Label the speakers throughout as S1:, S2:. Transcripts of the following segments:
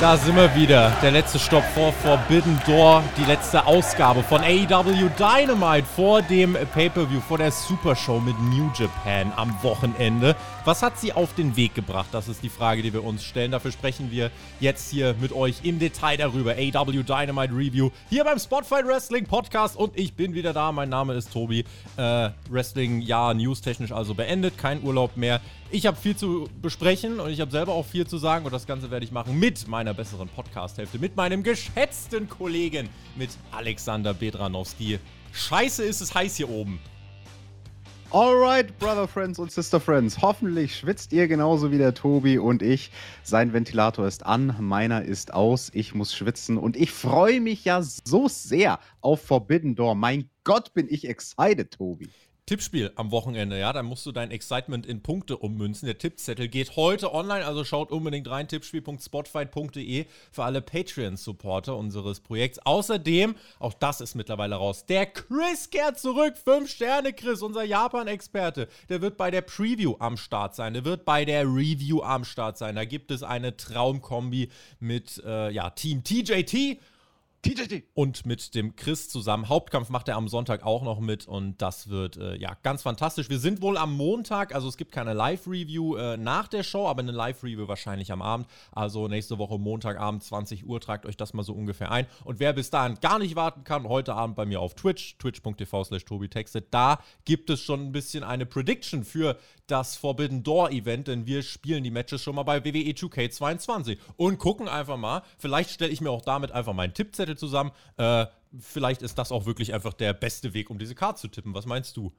S1: Da sind wir wieder. Der letzte Stopp vor Forbidden Door. Die letzte Ausgabe von AEW Dynamite vor dem Pay-Per-View, vor der Super Show mit New Japan am Wochenende. Was hat sie auf den Weg gebracht? Das ist die Frage, die wir uns stellen. Dafür sprechen wir jetzt hier mit euch im Detail darüber. AEW Dynamite Review hier beim Spotfight Wrestling Podcast. Und ich bin wieder da. Mein Name ist Tobi. Äh, Wrestling, ja, newstechnisch also beendet. Kein Urlaub mehr. Ich habe viel zu besprechen und ich habe selber auch viel zu sagen und das Ganze werde ich machen mit meiner besseren Podcast-Hälfte, mit meinem geschätzten Kollegen, mit Alexander Bedranowski. Scheiße ist es heiß hier oben.
S2: Alright, Brother Friends und Sister Friends. Hoffentlich schwitzt ihr genauso wie der Tobi und ich. Sein Ventilator ist an, meiner ist aus. Ich muss schwitzen und ich freue mich ja so sehr auf Forbidden Door. Mein Gott, bin ich excited, Tobi.
S1: Tippspiel am Wochenende, ja, da musst du dein Excitement in Punkte ummünzen. Der Tippzettel geht heute online, also schaut unbedingt rein, tippspiel.spotfight.de für alle Patreon-Supporter unseres Projekts. Außerdem, auch das ist mittlerweile raus, der Chris kehrt zurück, 5 Sterne Chris, unser Japan-Experte. Der wird bei der Preview am Start sein, der wird bei der Review am Start sein. Da gibt es eine Traumkombi mit, äh, ja, Team TJT. Und mit dem Chris zusammen. Hauptkampf macht er am Sonntag auch noch mit und das wird äh, ja ganz fantastisch. Wir sind wohl am Montag, also es gibt keine Live-Review äh, nach der Show, aber eine Live-Review wahrscheinlich am Abend. Also nächste Woche Montagabend 20 Uhr, tragt euch das mal so ungefähr ein. Und wer bis dahin gar nicht warten kann, heute Abend bei mir auf Twitch, twitch.tv slash tobitextet, da gibt es schon ein bisschen eine Prediction für das Forbidden Door Event, denn wir spielen die Matches schon mal bei WWE 2K22 und gucken einfach mal. Vielleicht stelle ich mir auch damit einfach meinen Tippzettel zusammen. Äh, vielleicht ist das auch wirklich einfach der beste Weg, um diese Karte zu tippen. Was meinst du?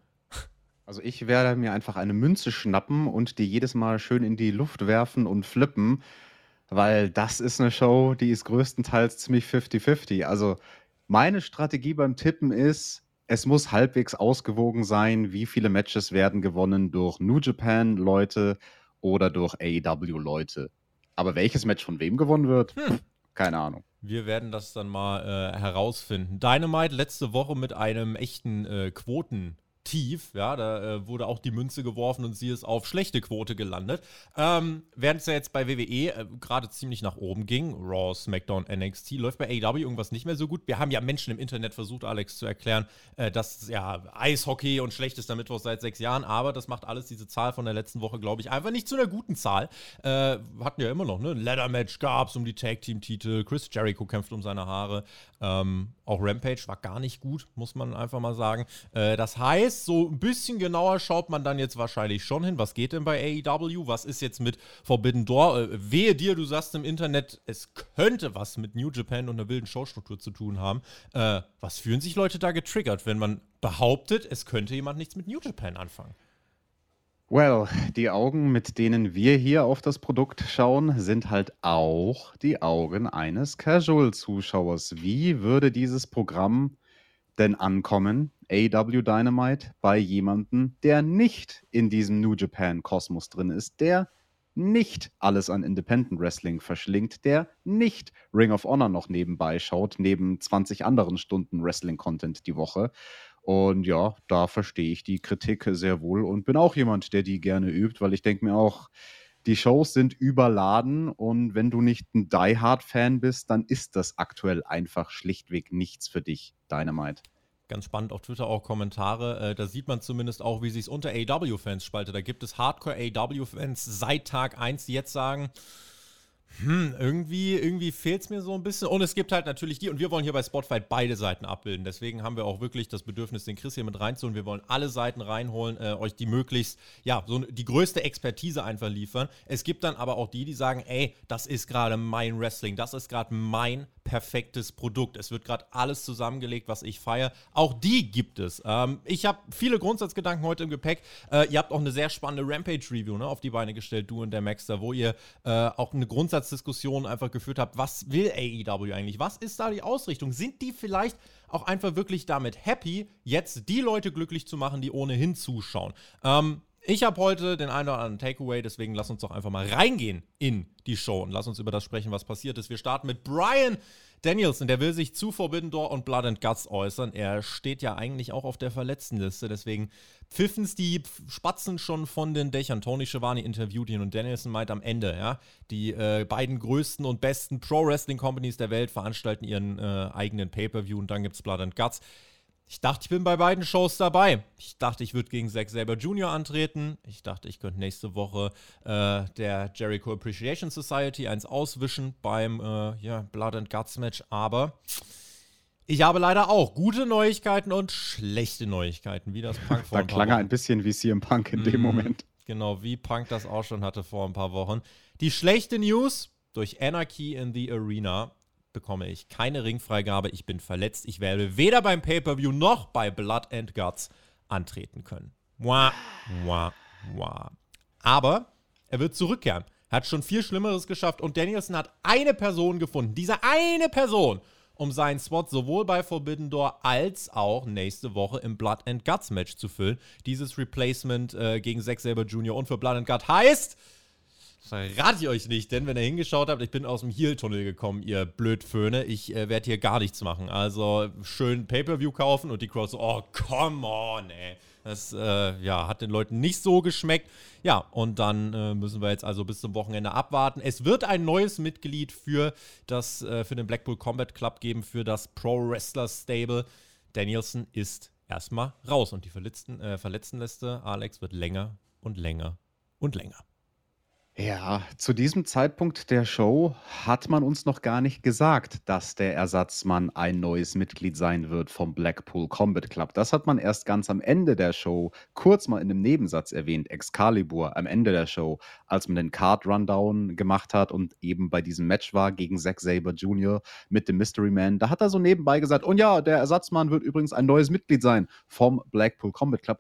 S2: Also ich werde mir einfach eine Münze schnappen und die jedes Mal schön in die Luft werfen und flippen, weil das ist eine Show, die ist größtenteils ziemlich 50-50. Also meine Strategie beim Tippen ist, es muss halbwegs ausgewogen sein, wie viele Matches werden gewonnen durch New Japan-Leute oder durch AEW-Leute. Aber welches Match von wem gewonnen wird, hm. keine Ahnung.
S1: Wir werden das dann mal äh, herausfinden. Dynamite letzte Woche mit einem echten äh, Quoten tief. Ja, da äh, wurde auch die Münze geworfen und sie ist auf schlechte Quote gelandet. Ähm, Während es ja jetzt bei WWE äh, gerade ziemlich nach oben ging, Raw, SmackDown, NXT, läuft bei AEW irgendwas nicht mehr so gut. Wir haben ja Menschen im Internet versucht, Alex zu erklären, äh, dass ja Eishockey und schlechtester Mittwoch seit sechs Jahren, aber das macht alles diese Zahl von der letzten Woche, glaube ich, einfach nicht zu einer guten Zahl. Äh, hatten ja immer noch, ne? Ein Ladder-Match gab es um die Tag-Team-Titel, Chris Jericho kämpft um seine Haare. Ähm, auch Rampage war gar nicht gut, muss man einfach mal sagen. Äh, das heißt, so ein bisschen genauer schaut man dann jetzt wahrscheinlich schon hin. Was geht denn bei AEW? Was ist jetzt mit Forbidden Door? Äh, wehe dir, du sagst im Internet, es könnte was mit New Japan und einer wilden Showstruktur zu tun haben. Äh, was fühlen sich Leute da getriggert, wenn man behauptet, es könnte jemand nichts mit New Japan anfangen?
S2: Well, die Augen, mit denen wir hier auf das Produkt schauen, sind halt auch die Augen eines Casual-Zuschauers. Wie würde dieses Programm denn ankommen, AW Dynamite, bei jemandem, der nicht in diesem New Japan-Kosmos drin ist, der nicht alles an Independent Wrestling verschlingt, der nicht Ring of Honor noch nebenbei schaut, neben 20 anderen Stunden Wrestling-Content die Woche. Und ja, da verstehe ich die Kritik sehr wohl und bin auch jemand, der die gerne übt, weil ich denke mir auch, die Shows sind überladen und wenn du nicht ein Die Hard Fan bist, dann ist das aktuell einfach schlichtweg nichts für dich, Dynamite.
S1: Ganz spannend auf Twitter auch Kommentare. Äh, da sieht man zumindest auch, wie sich es unter AW-Fans spaltet. Da gibt es Hardcore-AW-Fans seit Tag 1, die jetzt sagen, hm, irgendwie, irgendwie fehlt es mir so ein bisschen. Und es gibt halt natürlich die, und wir wollen hier bei Spotify beide Seiten abbilden. Deswegen haben wir auch wirklich das Bedürfnis, den Chris hier mit reinzuholen. Wir wollen alle Seiten reinholen, äh, euch die möglichst, ja, so die größte Expertise einfach liefern. Es gibt dann aber auch die, die sagen, ey, das ist gerade mein Wrestling, das ist gerade mein perfektes Produkt. Es wird gerade alles zusammengelegt, was ich feiere. Auch die gibt es. Ähm, ich habe viele Grundsatzgedanken heute im Gepäck. Äh, ihr habt auch eine sehr spannende Rampage-Review ne, auf die Beine gestellt, du und der Maxter, wo ihr äh, auch eine Grundsatzdiskussion einfach geführt habt. Was will AEW eigentlich? Was ist da die Ausrichtung? Sind die vielleicht auch einfach wirklich damit happy, jetzt die Leute glücklich zu machen, die ohnehin zuschauen. Ähm, ich habe heute den einen oder anderen Takeaway, deswegen lass uns doch einfach mal reingehen in die Show und lass uns über das sprechen, was passiert ist. Wir starten mit Brian Danielson, der will sich zu Forbidden Door und Blood and Guts äußern. Er steht ja eigentlich auch auf der Verletztenliste, deswegen pfiffen es die Spatzen schon von den Dächern. Tony Schiavone interviewt ihn und Danielson meint am Ende, ja, die äh, beiden größten und besten Pro-Wrestling-Companies der Welt veranstalten ihren äh, eigenen Pay-Per-View und dann gibt's Blood and Guts. Ich dachte, ich bin bei beiden Shows dabei. Ich dachte, ich würde gegen Zack Saber Jr. antreten. Ich dachte, ich könnte nächste Woche äh, der Jericho Appreciation Society eins auswischen beim äh, ja, Blood and Guts Match. Aber ich habe leider auch gute Neuigkeiten und schlechte Neuigkeiten, wie das
S2: Punk vor Da klang er ein bisschen wie CM Punk in dem mhm. Moment.
S1: Genau, wie Punk das auch schon hatte vor ein paar Wochen. Die schlechte News durch Anarchy in the Arena bekomme ich keine Ringfreigabe. Ich bin verletzt. Ich werde weder beim Pay-Per-View noch bei Blood and Guts antreten können. Mua, mua, mua. Aber er wird zurückkehren. Er hat schon viel Schlimmeres geschafft und Danielson hat eine Person gefunden. Diese eine Person, um seinen Spot sowohl bei Forbidden Door als auch nächste Woche im Blood and Guts Match zu füllen. Dieses Replacement äh, gegen Zack Saber Jr. und für Blood and Guts heißt verrate ich euch nicht, denn wenn ihr hingeschaut habt, ich bin aus dem Heel-Tunnel gekommen, ihr Blödföhne. Ich äh, werde hier gar nichts machen. Also schön Pay-Per-View kaufen und die Crowd so, oh, come on, ey. Das äh, ja, hat den Leuten nicht so geschmeckt. Ja, und dann äh, müssen wir jetzt also bis zum Wochenende abwarten. Es wird ein neues Mitglied für, das, äh, für den Blackpool Combat Club geben, für das Pro Wrestler Stable. Danielson ist erstmal raus und die Verletzten, äh, Verletztenliste, Alex, wird länger und länger und länger.
S2: Ja, zu diesem Zeitpunkt der Show hat man uns noch gar nicht gesagt, dass der Ersatzmann ein neues Mitglied sein wird vom Blackpool Combat Club. Das hat man erst ganz am Ende der Show kurz mal in einem Nebensatz erwähnt, Excalibur am Ende der Show, als man den Card Rundown gemacht hat und eben bei diesem Match war gegen Zack Saber Jr. mit dem Mystery Man. Da hat er so nebenbei gesagt, und ja, der Ersatzmann wird übrigens ein neues Mitglied sein vom Blackpool Combat Club.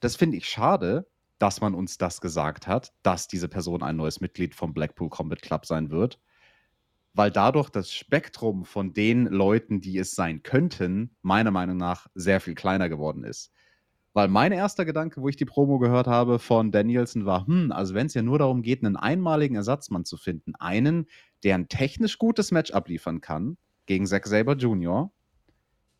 S2: Das finde ich schade, dass man uns das gesagt hat, dass diese Person ein neues Mitglied vom Blackpool Combat Club sein wird, weil dadurch das Spektrum von den Leuten, die es sein könnten, meiner Meinung nach sehr viel kleiner geworden ist. Weil mein erster Gedanke, wo ich die Promo gehört habe von Danielson, war, hm, also wenn es ja nur darum geht, einen einmaligen Ersatzmann zu finden, einen, der ein technisch gutes Match abliefern kann gegen Zack Saber Jr.,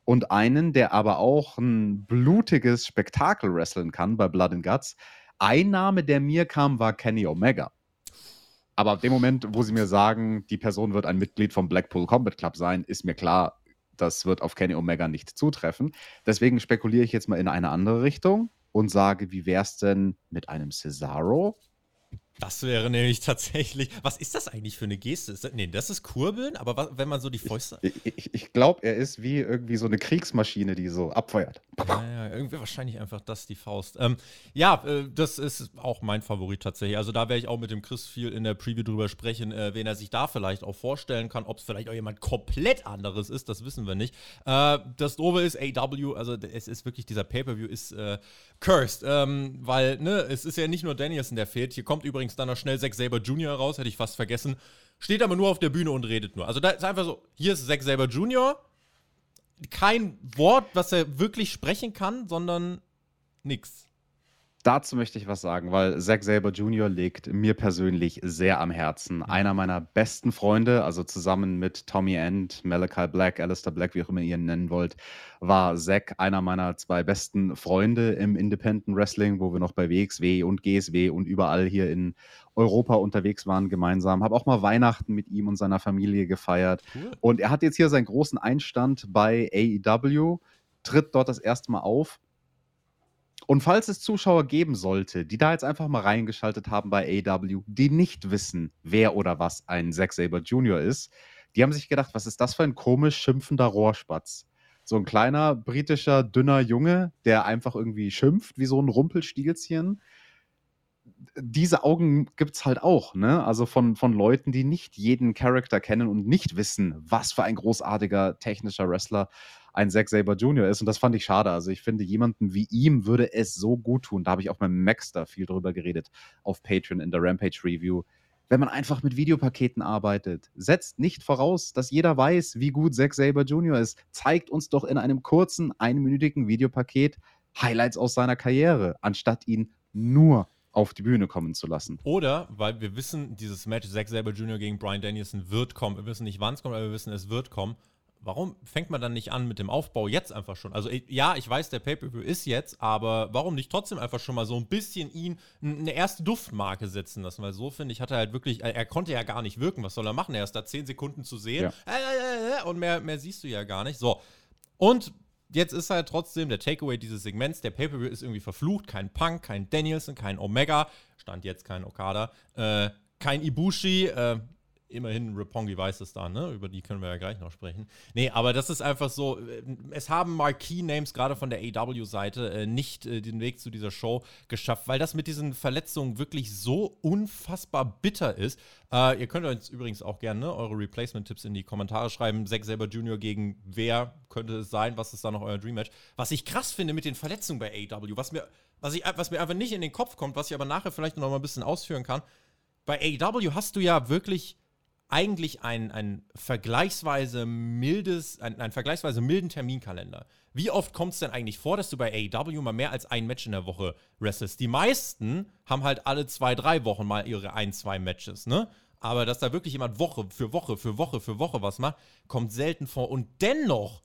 S2: und einen, der aber auch ein blutiges Spektakel wresteln kann bei Blood and Guts, ein Name, der mir kam, war Kenny Omega. Aber ab dem Moment, wo sie mir sagen, die Person wird ein Mitglied vom Blackpool Combat Club sein, ist mir klar, das wird auf Kenny Omega nicht zutreffen. Deswegen spekuliere ich jetzt mal in eine andere Richtung und sage, wie wäre es denn mit einem Cesaro?
S1: Das wäre nämlich tatsächlich. Was ist das eigentlich für eine Geste? Ist das, nee, das ist Kurbeln, aber was, wenn man so die Fäuste.
S2: Ich, ich, ich glaube, er ist wie irgendwie so eine Kriegsmaschine, die so abfeuert.
S1: Ja, ja, irgendwie wahrscheinlich einfach das, die Faust. Ähm, ja, äh, das ist auch mein Favorit tatsächlich. Also da werde ich auch mit dem Chris viel in der Preview drüber sprechen, äh, wen er sich da vielleicht auch vorstellen kann. Ob es vielleicht auch jemand komplett anderes ist, das wissen wir nicht. Äh, das Doofe ist, AW, also es ist wirklich, dieser Pay-Per-View ist äh, cursed, ähm, weil, ne, es ist ja nicht nur Danielson, der fehlt. Hier kommt übrigens dann noch schnell Zack Saber Jr. raus, hätte ich fast vergessen. Steht aber nur auf der Bühne und redet nur. Also da ist einfach so, hier ist Zack Saber Jr., kein Wort, was er wirklich sprechen kann, sondern nix.
S2: Dazu möchte ich was sagen, weil Zack Saber Jr. liegt mir persönlich sehr am Herzen. Mhm. Einer meiner besten Freunde, also zusammen mit Tommy End, Malachi Black, Alistair Black, wie auch immer ihr ihn nennen wollt, war Zack einer meiner zwei besten Freunde im Independent Wrestling, wo wir noch bei WXW und GSW und überall hier in Europa unterwegs waren gemeinsam. Habe auch mal Weihnachten mit ihm und seiner Familie gefeiert. Cool. Und er hat jetzt hier seinen großen Einstand bei AEW, tritt dort das erste Mal auf. Und falls es Zuschauer geben sollte, die da jetzt einfach mal reingeschaltet haben bei AEW, die nicht wissen, wer oder was ein Zack Saber Jr. ist, die haben sich gedacht, was ist das für ein komisch schimpfender Rohrspatz? So ein kleiner britischer, dünner Junge, der einfach irgendwie schimpft wie so ein Rumpelstilzchen diese Augen gibt es halt auch, ne? Also von, von Leuten, die nicht jeden Charakter kennen und nicht wissen, was für ein großartiger technischer Wrestler ein Zack Saber Jr. ist. Und das fand ich schade. Also ich finde, jemanden wie ihm würde es so gut tun. Da habe ich auch mit Max da viel drüber geredet auf Patreon in der Rampage Review. wenn man einfach mit Videopaketen arbeitet. Setzt nicht voraus, dass jeder weiß, wie gut Zack Saber Jr. ist. Zeigt uns doch in einem kurzen, einminütigen Videopaket Highlights aus seiner Karriere, anstatt ihn nur auf die Bühne kommen zu lassen.
S1: Oder, weil wir wissen, dieses Match Zack Saber Jr. gegen Brian Danielson wird kommen. Wir wissen nicht, wann es kommt, aber wir wissen, es wird kommen. Warum fängt man dann nicht an mit dem Aufbau jetzt einfach schon? Also ja, ich weiß, der Pay-Per-View ist jetzt, aber warum nicht trotzdem einfach schon mal so ein bisschen ihn eine erste Duftmarke setzen lassen? Weil so finde ich, hat er halt wirklich, er, konnte ja gar nicht wirken. Was soll er machen? Er ist da zehn Sekunden zu sehen ja. Äh, äh, äh, und mehr, mehr siehst du ja gar nicht. So. Und jetzt ist halt trotzdem der Takeaway dieses Segments, der Pay-Per-View ist irgendwie verflucht. Kein Punk, kein Danielson, kein Omega, stand jetzt kein Okada, äh, kein Ibushi, äh, immerhin Rapongi weiß es da, ne? Über die können wir ja gleich noch sprechen. Nee, aber das ist einfach so, äh, es haben Marquee-Names gerade von der AW-Seite äh, nicht äh, den Weg zu dieser Show geschafft, weil das mit diesen Verletzungen wirklich so unfassbar bitter ist. Äh, ihr könnt uns übrigens auch gerne ne, eure Replacement-Tipps in die Kommentare schreiben. Zack Saber Jr. gegen wer könnte es sein? Was ist da noch euer Dream-Match? Was ich krass finde mit den Verletzungen bei AW, was mir, was, ich, was mir einfach nicht in den Kopf kommt, was ich aber nachher vielleicht noch mal ein bisschen ausführen kann. Bei AW hast du ja wirklich eigentlich ein, ein vergleichsweise mildes, ein, ein vergleichsweise milden Terminkalender. Wie oft kommt es denn eigentlich vor, dass du bei AEW mal mehr als ein Match in der Woche wrestlest? Die meisten haben halt alle zwei, drei Wochen mal ihre ein, zwei Matches, ne? Aber dass da wirklich jemand Woche für Woche für Woche für Woche was macht, kommt selten vor. Und dennoch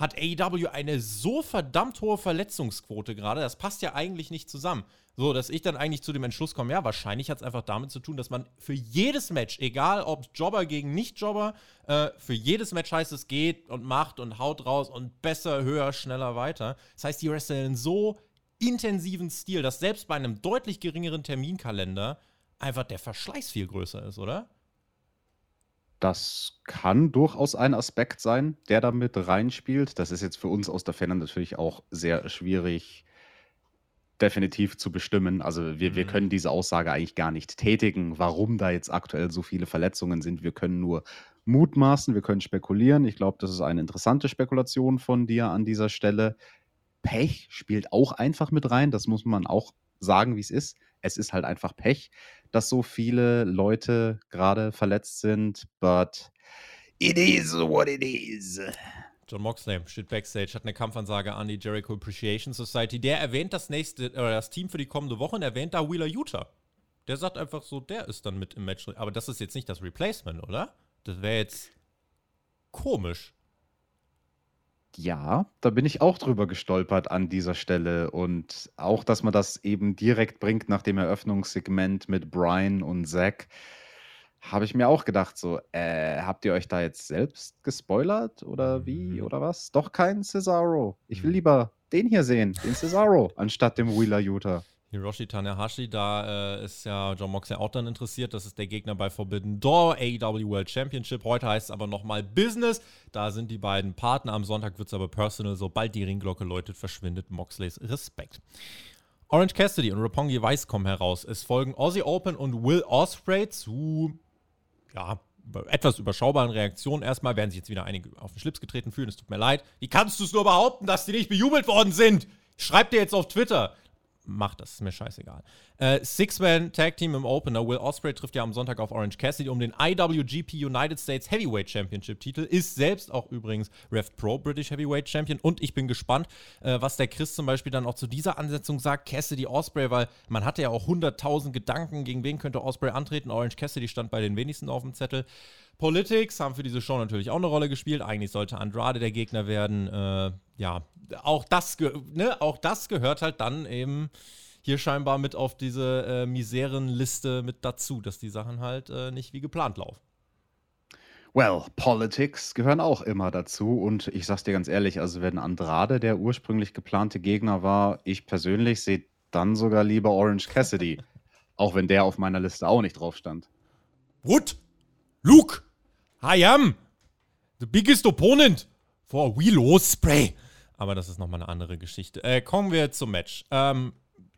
S1: hat AEW eine so verdammt hohe Verletzungsquote gerade. Das passt ja eigentlich nicht zusammen. So, dass ich dann eigentlich zu dem Entschluss komme, ja, wahrscheinlich hat es einfach damit zu tun, dass man für jedes Match, egal ob Jobber gegen Nicht-Jobber, äh, für jedes Match heißt es geht und macht und haut raus und besser, höher, schneller weiter. Das heißt, die wresteln in so intensiven Stil, dass selbst bei einem deutlich geringeren Terminkalender einfach der Verschleiß viel größer ist, oder?
S2: Das kann durchaus ein Aspekt sein, der damit reinspielt. Das ist jetzt für uns aus der Ferne natürlich auch sehr schwierig definitiv zu bestimmen. Also wir, wir mhm. können diese Aussage eigentlich gar nicht tätigen, warum da jetzt aktuell so viele Verletzungen sind. Wir können nur mutmaßen, wir können spekulieren. Ich glaube, das ist eine interessante Spekulation von dir an dieser Stelle. Pech spielt auch einfach mit rein, das muss man auch sagen, wie es ist. Es ist halt einfach Pech, dass so viele Leute gerade verletzt sind, but it is what it is.
S1: John Moxley steht backstage, hat eine Kampfansage an die Jericho Appreciation Society. Der erwähnt das nächste, oder das Team für die kommende Woche und erwähnt da Wheeler Utah. Der sagt einfach so, der ist dann mit im Match. Aber das ist jetzt nicht das Replacement, oder? Das wäre jetzt komisch.
S2: Ja, da bin ich auch drüber gestolpert an dieser Stelle. Und auch, dass man das eben direkt bringt nach dem Eröffnungssegment mit Brian und Zack. Habe ich mir auch gedacht, so, äh, habt ihr euch da jetzt selbst gespoilert oder wie mhm. oder was? Doch kein Cesaro. Ich will mhm. lieber den hier sehen, den Cesaro, anstatt dem Wheeler Utah.
S1: Hiroshi Tanahashi, da äh, ist ja John Moxley auch dann interessiert. Das ist der Gegner bei Forbidden Door, AEW World Championship. Heute heißt es aber nochmal Business. Da sind die beiden Partner. Am Sonntag wird es aber personal. Sobald die Ringglocke läutet, verschwindet Moxleys Respekt. Orange Cassidy und Roppongi Weiss kommen heraus. Es folgen Aussie Open und Will Ospreay zu ja, etwas überschaubaren Reaktionen erstmal werden sich jetzt wieder einige auf den Schlips getreten fühlen. Es tut mir leid. Wie kannst du es nur behaupten, dass die nicht bejubelt worden sind? Schreib dir jetzt auf Twitter macht das, ist mir scheißegal. Äh, Six-Man-Tag-Team im Opener. Will Osprey trifft ja am Sonntag auf Orange Cassidy um den IWGP United States Heavyweight Championship-Titel. Ist selbst auch übrigens Rev Pro British Heavyweight Champion. Und ich bin gespannt, äh, was der Chris zum Beispiel dann auch zu dieser Ansetzung sagt. Cassidy Osprey, weil man hatte ja auch 100.000 Gedanken, gegen wen könnte Osprey antreten. Orange Cassidy stand bei den wenigsten auf dem Zettel. Politics haben für diese Show natürlich auch eine Rolle gespielt. Eigentlich sollte Andrade der Gegner werden. Äh, ja, auch das, ne, auch das gehört halt dann eben hier scheinbar mit auf diese äh, Miserienliste mit dazu, dass die Sachen halt äh, nicht wie geplant laufen.
S2: Well, Politics gehören auch immer dazu. Und ich sag's dir ganz ehrlich, also wenn Andrade der ursprünglich geplante Gegner war, ich persönlich sehe dann sogar lieber Orange Cassidy. auch wenn der auf meiner Liste auch nicht drauf stand.
S1: What? Luke! I am the biggest opponent for Wheel Spray. Aber das ist nochmal eine andere Geschichte. Äh, kommen wir zum Match. Ähm,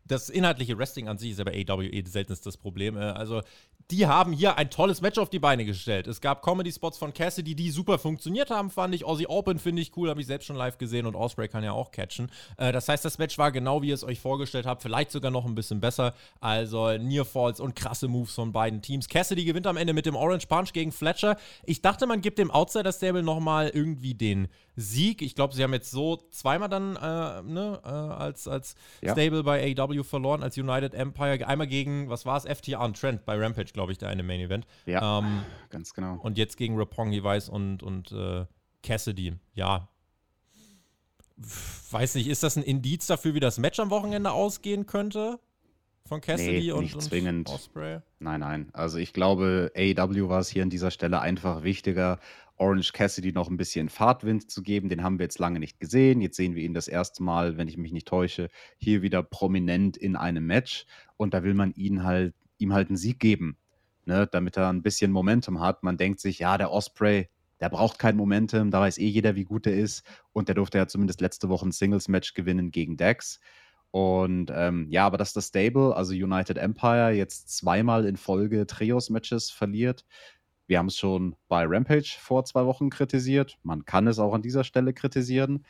S1: das inhaltliche Wrestling an sich ist ja bei AW eh seltenes das Problem. Äh, also die haben hier ein tolles Match auf die Beine gestellt. Es gab Comedy-Spots von Cassidy, die super funktioniert haben, fand ich. Aussie Open finde ich cool, habe ich selbst schon live gesehen und Osprey kann ja auch catchen. Äh, das heißt, das Match war genau wie ihr es euch vorgestellt habt, vielleicht sogar noch ein bisschen besser. Also Near Falls und krasse Moves von beiden Teams. Cassidy gewinnt am Ende mit dem Orange Punch gegen Fletcher. Ich dachte, man gibt dem Outsider-Stable nochmal irgendwie den Sieg. Ich glaube, sie haben jetzt so zweimal dann äh, ne, äh, als, als ja. Stable bei AW verloren, als United Empire. Einmal gegen, was war es, FTA und Trent bei Rampage, glaube ich, der eine Main Event.
S2: Ja, ähm, ganz genau.
S1: Und jetzt gegen Rapongi Weiss und, und äh, Cassidy. Ja. Weiß nicht, ist das ein Indiz dafür, wie das Match am Wochenende ausgehen könnte? Von Cassidy
S2: nee,
S1: und,
S2: nicht zwingend.
S1: Osprey?
S2: Nein, nein. Also ich glaube, AEW war es hier an dieser Stelle einfach wichtiger, Orange Cassidy noch ein bisschen Fahrtwind zu geben. Den haben wir jetzt lange nicht gesehen. Jetzt sehen wir ihn das erste Mal, wenn ich mich nicht täusche, hier wieder prominent in einem Match. Und da will man ihn halt, ihm halt einen Sieg geben, ne, damit er ein bisschen Momentum hat. Man denkt sich, ja, der Osprey, der braucht kein Momentum, da weiß eh jeder, wie gut er ist. Und der durfte ja zumindest letzte Woche ein Singles-Match gewinnen gegen Dex. Und ähm, ja, aber dass das Stable, also United Empire, jetzt zweimal in Folge Trios-Matches verliert, wir haben es schon bei Rampage vor zwei Wochen kritisiert. Man kann es auch an dieser Stelle kritisieren.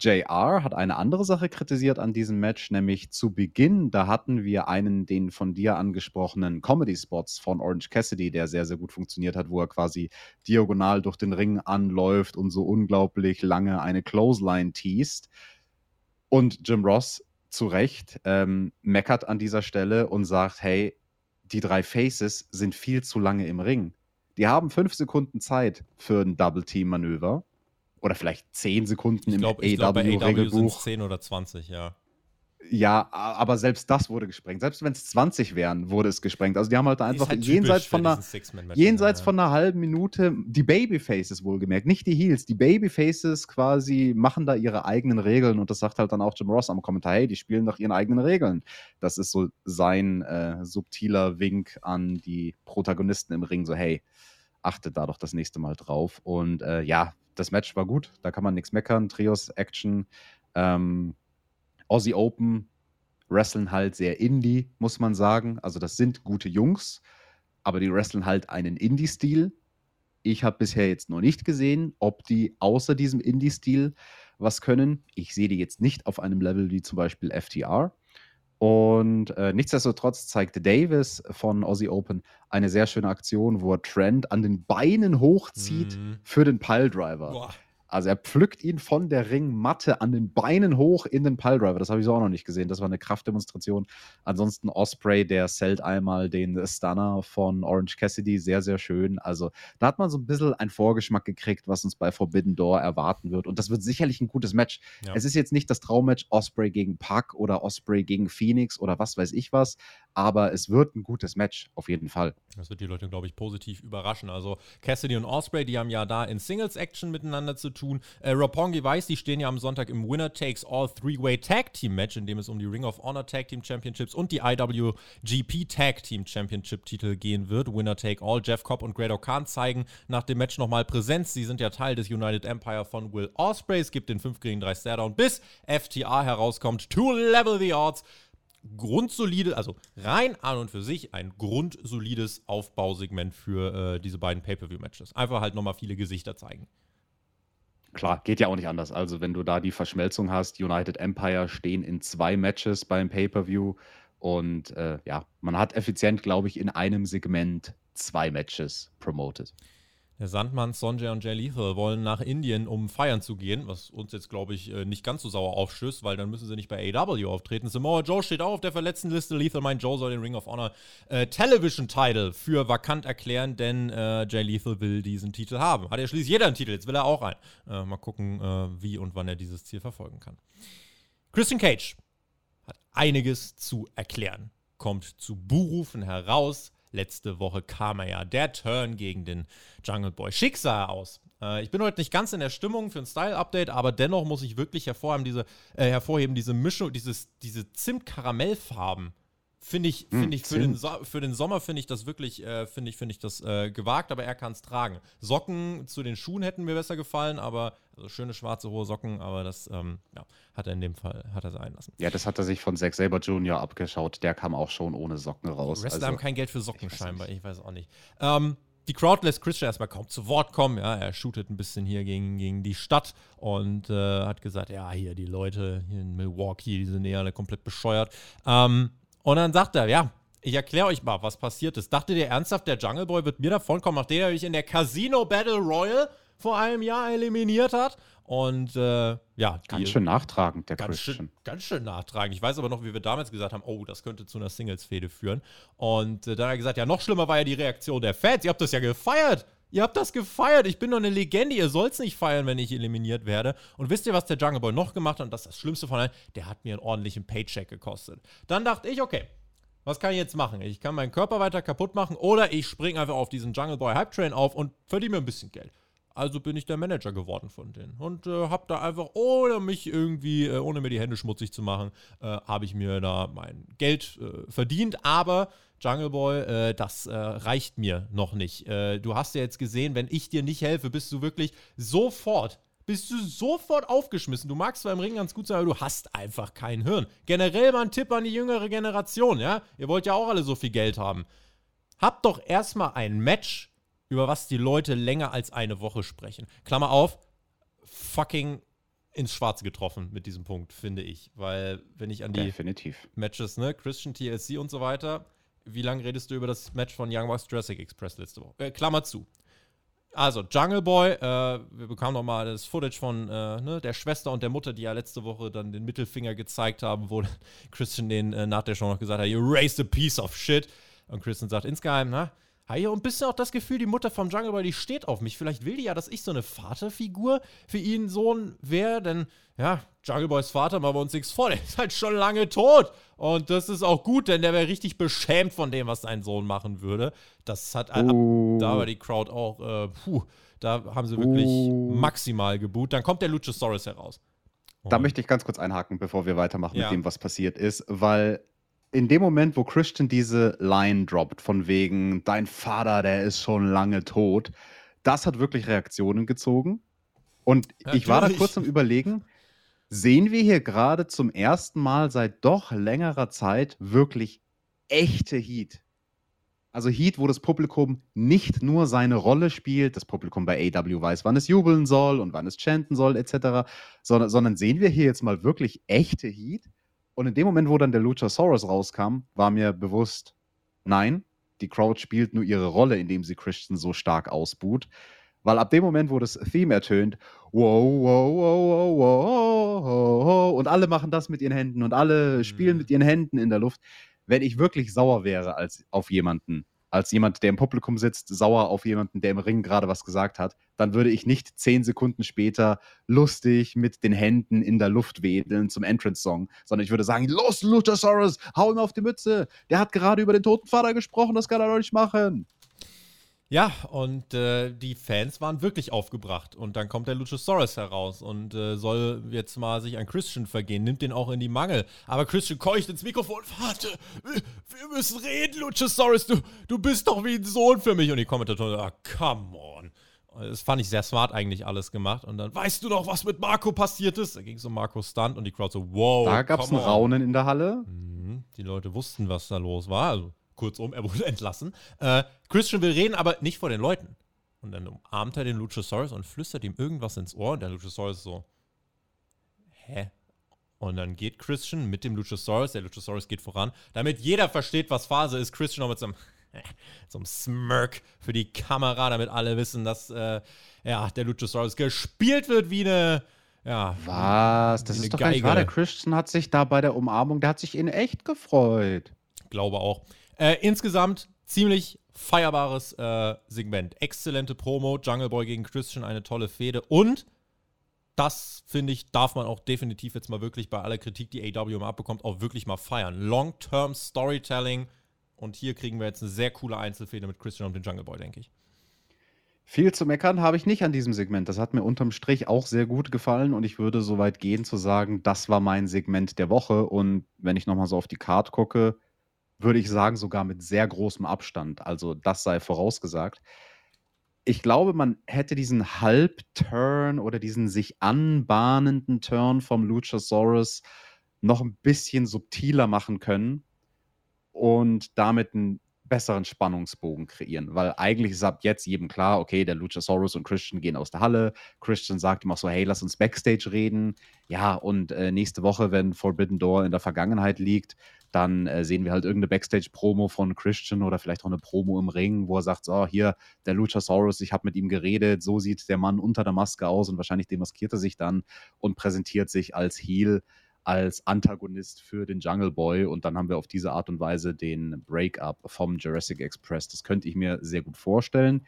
S2: JR hat eine andere Sache kritisiert an diesem Match, nämlich zu Beginn, da hatten wir einen den von dir angesprochenen Comedy-Spots von Orange Cassidy, der sehr, sehr gut funktioniert hat, wo er quasi diagonal durch den Ring anläuft und so unglaublich lange eine Clothesline teast. Und Jim Ross zu Recht ähm, meckert an dieser Stelle und sagt, hey, die drei Faces sind viel zu lange im Ring. Die haben fünf Sekunden Zeit für ein Double-Team-Manöver. Oder vielleicht zehn Sekunden
S1: ich glaub,
S2: im AW-Regelbuch.
S1: 10 oder 20, ja.
S2: Ja, aber selbst das wurde gesprengt. Selbst wenn es 20 wären, wurde es gesprengt. Also die haben halt einfach halt jenseits, von einer, jenseits ja. von einer halben Minute, die Babyfaces wohlgemerkt, nicht die Heels, die Babyfaces quasi machen da ihre eigenen Regeln und das sagt halt dann auch Jim Ross am Kommentar, hey, die spielen nach ihren eigenen Regeln. Das ist so sein äh, subtiler Wink an die Protagonisten im Ring, so hey, achtet da doch das nächste Mal drauf. Und äh, ja, das Match war gut, da kann man nichts meckern. Trios, Action, ähm, Aussie Open wrestlen halt sehr Indie, muss man sagen. Also das sind gute Jungs, aber die wrestlen halt einen Indie-Stil. Ich habe bisher jetzt noch nicht gesehen, ob die außer diesem Indie-Stil was können. Ich sehe die jetzt nicht auf einem Level wie zum Beispiel FTR. Und äh, nichtsdestotrotz zeigte Davis von Aussie Open eine sehr schöne Aktion, wo er Trent an den Beinen hochzieht mhm. für den Piledriver. Boah. Also er pflückt ihn von der Ringmatte an den Beinen hoch in den Piledriver. Das habe ich so auch noch nicht gesehen. Das war eine Kraftdemonstration. Ansonsten Osprey, der zählt einmal den Stunner von Orange Cassidy. Sehr, sehr schön. Also da hat man so ein bisschen einen Vorgeschmack gekriegt, was uns bei Forbidden Door erwarten wird. Und das wird sicherlich ein gutes Match. Ja. Es ist jetzt nicht das Traummatch Osprey gegen Puck oder Osprey gegen Phoenix oder was weiß ich was. Aber es wird ein gutes Match, auf jeden Fall.
S1: Das wird die Leute, glaube ich, positiv überraschen. Also Cassidy und Osprey, die haben ja da in Singles-Action miteinander zu tun tun. Äh, Roppongi weiß, die stehen ja am Sonntag im Winner Takes All Three-Way Tag Team Match, in dem es um die Ring of Honor Tag Team Championships und die IWGP Tag Team Championship Titel gehen wird. Winner Take All. Jeff Cobb und Grado Khan zeigen nach dem Match nochmal Präsenz. Sie sind ja Teil des United Empire von Will Ospreay. Es gibt den 5 gegen 3 Stairdown, bis FTA herauskommt. To level the odds grundsolide, also rein an und für sich ein grundsolides Aufbausegment für äh, diese beiden Pay-Per-View-Matches. Einfach halt nochmal viele Gesichter zeigen.
S2: Klar, geht ja auch nicht anders. Also, wenn du da die Verschmelzung hast, United Empire stehen in zwei Matches beim Pay-Per-View und äh, ja, man hat effizient, glaube ich, in einem Segment zwei Matches promoted.
S1: Der Sandmann, Sonjay und Jay Lethal wollen nach Indien, um feiern zu gehen, was uns jetzt, glaube ich, äh, nicht ganz so sauer aufstößt, weil dann müssen sie nicht bei AW auftreten. Samoa Joe steht auch auf der verletzten Liste. Lethal meint, Joe soll den Ring of Honor äh, Television Title für vakant erklären, denn äh, Jay Lethal will diesen Titel haben. Hat ja schließlich jeder einen Titel, jetzt will er auch einen. Äh, mal gucken, äh, wie und wann er dieses Ziel verfolgen kann. Christian Cage hat einiges zu erklären, kommt zu Buhrufen heraus Letzte Woche kam er ja der Turn gegen den Jungle Boy. Schick sah er aus. Äh, ich bin heute nicht ganz in der Stimmung für ein Style-Update, aber dennoch muss ich wirklich hervorheben, diese, äh, hervorheben, diese Mischung, dieses, diese Zimt-Karamellfarben Finde ich,
S2: Hm,
S1: finde ich für den, so für den Sommer finde ich das wirklich, äh, finde ich, finde ich das äh, gewagt, aber er kann es tragen. Socken zu den Schuhen hätten mir besser gefallen, aber also schöne schwarze hohe Socken, aber das ähm, ja, hat er in dem Fall hat er sein lassen.
S2: Ja, das hat er sich von Zack Saber Jr. abgeschaut. Der kam auch schon ohne Socken raus.
S1: Wrestler
S2: Also,
S1: haben kein Geld für Socken
S2: ich
S1: scheinbar,
S2: nicht.
S1: ich weiß auch nicht. Ähm, die Crowd lässt Christian erstmal kaum zu Wort kommen. Ja, er shootet ein bisschen hier gegen, gegen die Stadt und äh, hat gesagt, ja, hier die Leute hier in Milwaukee, die sind eh alle komplett bescheuert. Ähm, und dann sagt er, ja, ich erkläre euch mal, was passiert ist. Dachtet ihr ernsthaft, der Jungle Boy wird mir davonkommen, nachdem er mich in der Casino Battle Royal vor einem Jahr eliminiert hat? Und äh, ja,
S2: ganz schön nachtragend, der
S1: Ganz
S2: Christian.
S1: schön, ganz schön nachtragen. Ich weiß aber noch, wie wir damals gesagt haben, oh, das könnte zu einer Singles-Fehde führen. Und äh, dann hat er gesagt, ja, noch schlimmer war ja die Reaktion der Fans. Ihr habt das ja gefeiert. Ihr habt das gefeiert. Ich bin doch eine Legende. Ihr sollt's nicht feiern, wenn ich eliminiert werde. Und wisst ihr, was der Jungle Boy noch gemacht hat? Und das ist das Schlimmste von allen. Der hat mir einen ordentlichen Paycheck gekostet. Dann dachte ich, okay, was kann ich jetzt machen? Ich kann meinen Körper weiter kaputt machen oder ich springe einfach auf diesen Jungle Boy Hype Train auf und verdiene mir ein bisschen Geld. Also bin ich der Manager geworden von denen und äh, habe da einfach, ohne mich irgendwie, äh, ohne mir die Hände schmutzig zu machen, äh, habe ich mir da mein Geld äh, verdient. Aber Jungle Boy, äh, das äh, reicht mir noch nicht. Äh, du hast ja jetzt gesehen, wenn ich dir nicht helfe, bist du wirklich sofort bist du sofort aufgeschmissen. Du magst zwar im Ring ganz gut sein, aber du hast einfach kein Hirn. Generell mal ein Tipp an die jüngere Generation, ja? Ihr wollt ja auch alle so viel Geld haben. Habt doch erstmal ein Match, über was die Leute länger als eine Woche sprechen. Klammer auf, fucking ins Schwarze getroffen mit diesem Punkt, finde ich. Weil, wenn ich an die
S2: Definitiv.
S1: Matches, ne, Christian TLC und so weiter, wie lange redest du über das Match von Young Bucks Jurassic Express letzte Woche? Äh, Klammer zu. Also, Jungle Boy, äh, wir bekamen nochmal das Footage von äh, ne, der Schwester und der Mutter, die ja letzte Woche dann den Mittelfinger gezeigt haben, wo Christian den äh, nach der Show noch gesagt hat, you raised a piece of shit. Und Christian sagt insgeheim, na, Hey, und bist du auch das Gefühl, die Mutter vom Jungle Boy, die steht auf mich. Vielleicht will die ja, dass ich so eine Vaterfigur für ihren Sohn wäre, denn ja, Jungle Boys Vater machen wir uns nichts vor, der ist halt schon lange tot. Und das ist auch gut, denn der wäre richtig beschämt von dem, was sein Sohn machen würde. Das hat
S2: Uh.
S1: da war die Crowd auch, äh, puh, da haben sie wirklich
S2: Uh.
S1: maximal geboot. Dann kommt der Luchasaurus heraus.
S2: Da möchte ich ganz kurz einhaken, bevor wir weitermachen
S1: Ja.
S2: mit dem, was passiert ist, weil in dem Moment, wo Christian diese Line droppt, von wegen, dein Vater, der ist schon lange tot, das hat wirklich Reaktionen gezogen. Und ich war da kurz am Überlegen, sehen wir hier gerade zum ersten Mal seit doch längerer Zeit wirklich echte Heat. Also Heat, wo das Publikum nicht nur seine Rolle spielt, das Publikum bei AW weiß, wann es jubeln soll und wann es chanten soll, etc., sondern, sondern sehen wir hier jetzt mal wirklich echte Heat. Und in dem Moment, wo dann der Luchasaurus rauskam, war mir bewusst, nein, die Crowd spielt nur ihre Rolle, indem sie Christian so stark ausbuht. Weil ab dem Moment, wo das Theme ertönt, wow, wow, wow, wow, wow, wow, und alle machen das mit ihren Händen und alle spielen
S1: Mhm.
S2: mit ihren Händen in der Luft, wenn ich wirklich sauer wäre als auf jemanden, als jemand, der im Publikum sitzt, sauer auf jemanden, der im Ring gerade was gesagt hat, dann würde ich nicht zehn Sekunden später lustig mit den Händen in der Luft wedeln zum Entrance-Song, sondern ich würde sagen, los, Luchasaurus, hau ihm auf die Mütze. Der hat gerade über den toten Vater gesprochen, das kann er doch nicht machen.
S1: Ja, und äh, die Fans waren wirklich aufgebracht. Und dann kommt der Luchasaurus heraus und äh, soll jetzt mal sich an Christian vergehen, nimmt den auch in die Mangel. Aber Christian keucht ins Mikrofon, warte, wir, müssen reden, Luchasaurus, du, du bist doch wie ein Sohn für mich. Und die Kommentatoren, ah, come on. Das fand ich sehr smart eigentlich alles gemacht. Und dann, weißt du noch, was mit Marco passiert ist? Da ging um Marco Stunt und die Crowd so, wow.
S2: da gab es ein. Raunen in der Halle.
S1: Mhm. Die Leute wussten, was da los war. Also kurzum, er wurde entlassen. Äh, Christian will reden, aber nicht vor den Leuten. Und dann umarmt er den Luchasaurus und flüstert ihm irgendwas ins Ohr. Und der Luchasaurus so, hä? Und dann geht Christian mit dem Luchasaurus, der Luchasaurus geht voran, damit jeder versteht, was Phase ist. Christian noch mit so einem, so einem Smirk für die Kamera, damit alle wissen, dass äh, ja, der Luchasaurus gespielt wird wie eine, ja,
S2: Was? Das ist doch gar nicht
S1: Geige.
S2: wahr. Der Christian hat sich da bei der Umarmung, der hat sich in echt gefreut.
S1: glaube auch. Äh, insgesamt ziemlich feierbares äh, Segment. Exzellente Promo, Jungle Boy gegen Christian, eine tolle Fehde und das, finde ich, darf man auch definitiv jetzt mal wirklich bei aller Kritik, die AW immer abbekommt, auch wirklich mal feiern. Long-Term Storytelling und hier kriegen wir jetzt eine sehr coole Einzelfehde mit Christian und dem Jungle Boy, denke ich.
S2: Viel zu meckern habe ich nicht an diesem Segment. Das hat mir unterm Strich auch sehr gut gefallen und ich würde so weit gehen zu sagen, das war mein Segment der Woche. Und wenn ich nochmal so auf die Card gucke, würde ich sagen, sogar mit sehr großem Abstand. Also das sei vorausgesagt. Ich glaube, man hätte diesen Halbturn oder diesen sich anbahnenden Turn vom Luchasaurus noch ein bisschen subtiler machen können und damit einen besseren Spannungsbogen kreieren, weil eigentlich ist ab jetzt jedem klar, okay, der Luchasaurus und Christian gehen aus der Halle. Christian sagt ihm auch so, hey, lass uns Backstage reden. Ja, und äh, nächste Woche, wenn Forbidden Door in der Vergangenheit liegt, dann äh, sehen wir halt irgendeine Backstage-Promo von Christian oder vielleicht auch eine Promo im Ring, wo er sagt, so, hier, der Luchasaurus, ich habe mit ihm geredet, so sieht der Mann unter der Maske aus und wahrscheinlich demaskiert er sich dann und präsentiert sich als Heel als Antagonist für den Jungle Boy und dann haben wir auf diese Art und Weise den Breakup vom Jurassic Express. Das könnte ich mir sehr gut vorstellen.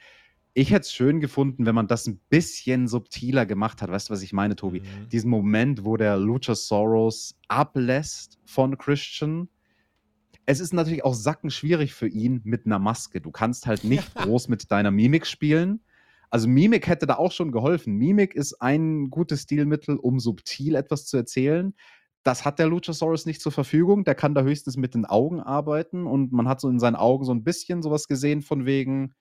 S2: Ich hätte es schön gefunden, wenn man das ein bisschen subtiler gemacht hat. Weißt du, was ich meine, Tobi? Mhm. Diesen Moment, wo der Luchasaurus ablässt von Christian. Es ist natürlich auch sackenschwierig für ihn mit einer Maske. Du kannst halt nicht groß mit deiner Mimik spielen. Also Mimik hätte da auch schon geholfen. Mimik ist ein gutes Stilmittel, um subtil etwas zu erzählen das hat der Luchasaurus nicht zur Verfügung. Der kann da höchstens mit den Augen arbeiten und man hat so in seinen Augen so ein bisschen sowas gesehen von wegen,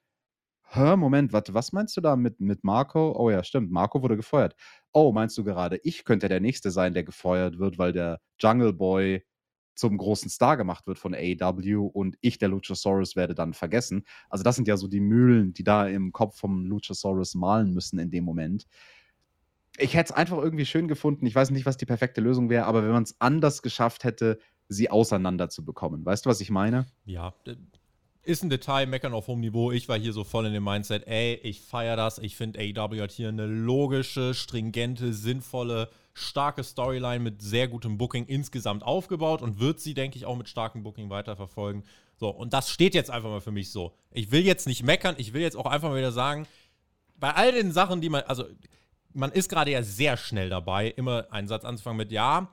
S2: hä, Moment, warte, was meinst du da mit, mit Marco? Oh ja, stimmt, Marco wurde gefeuert. Oh, meinst du gerade, ich könnte der Nächste sein, der gefeuert wird, weil der Jungle Boy zum großen Star gemacht wird von AEW und ich, der Luchasaurus, werde dann vergessen. Also das sind ja so die Mühlen, die da im Kopf vom Luchasaurus malen müssen in dem Moment ich hätte es einfach irgendwie schön gefunden. Ich weiß nicht, was die perfekte Lösung wäre, aber wenn man es anders geschafft hätte, sie auseinander zu bekommen. Weißt du, was ich meine?
S1: Ja, ist ein Detail, meckern auf hohem Niveau. Ich war hier so voll in dem Mindset, ey, ich feiere das. Ich finde, AEW hat hier eine logische, stringente, sinnvolle, starke Storyline mit sehr gutem Booking insgesamt aufgebaut und wird sie, denke ich, auch mit starkem Booking weiterverfolgen. So, und das steht jetzt einfach mal für mich so. Ich will jetzt nicht meckern, ich will jetzt auch einfach mal wieder sagen, bei all den Sachen, die man, also man ist gerade ja sehr schnell dabei, immer einen Satz anzufangen mit Ja,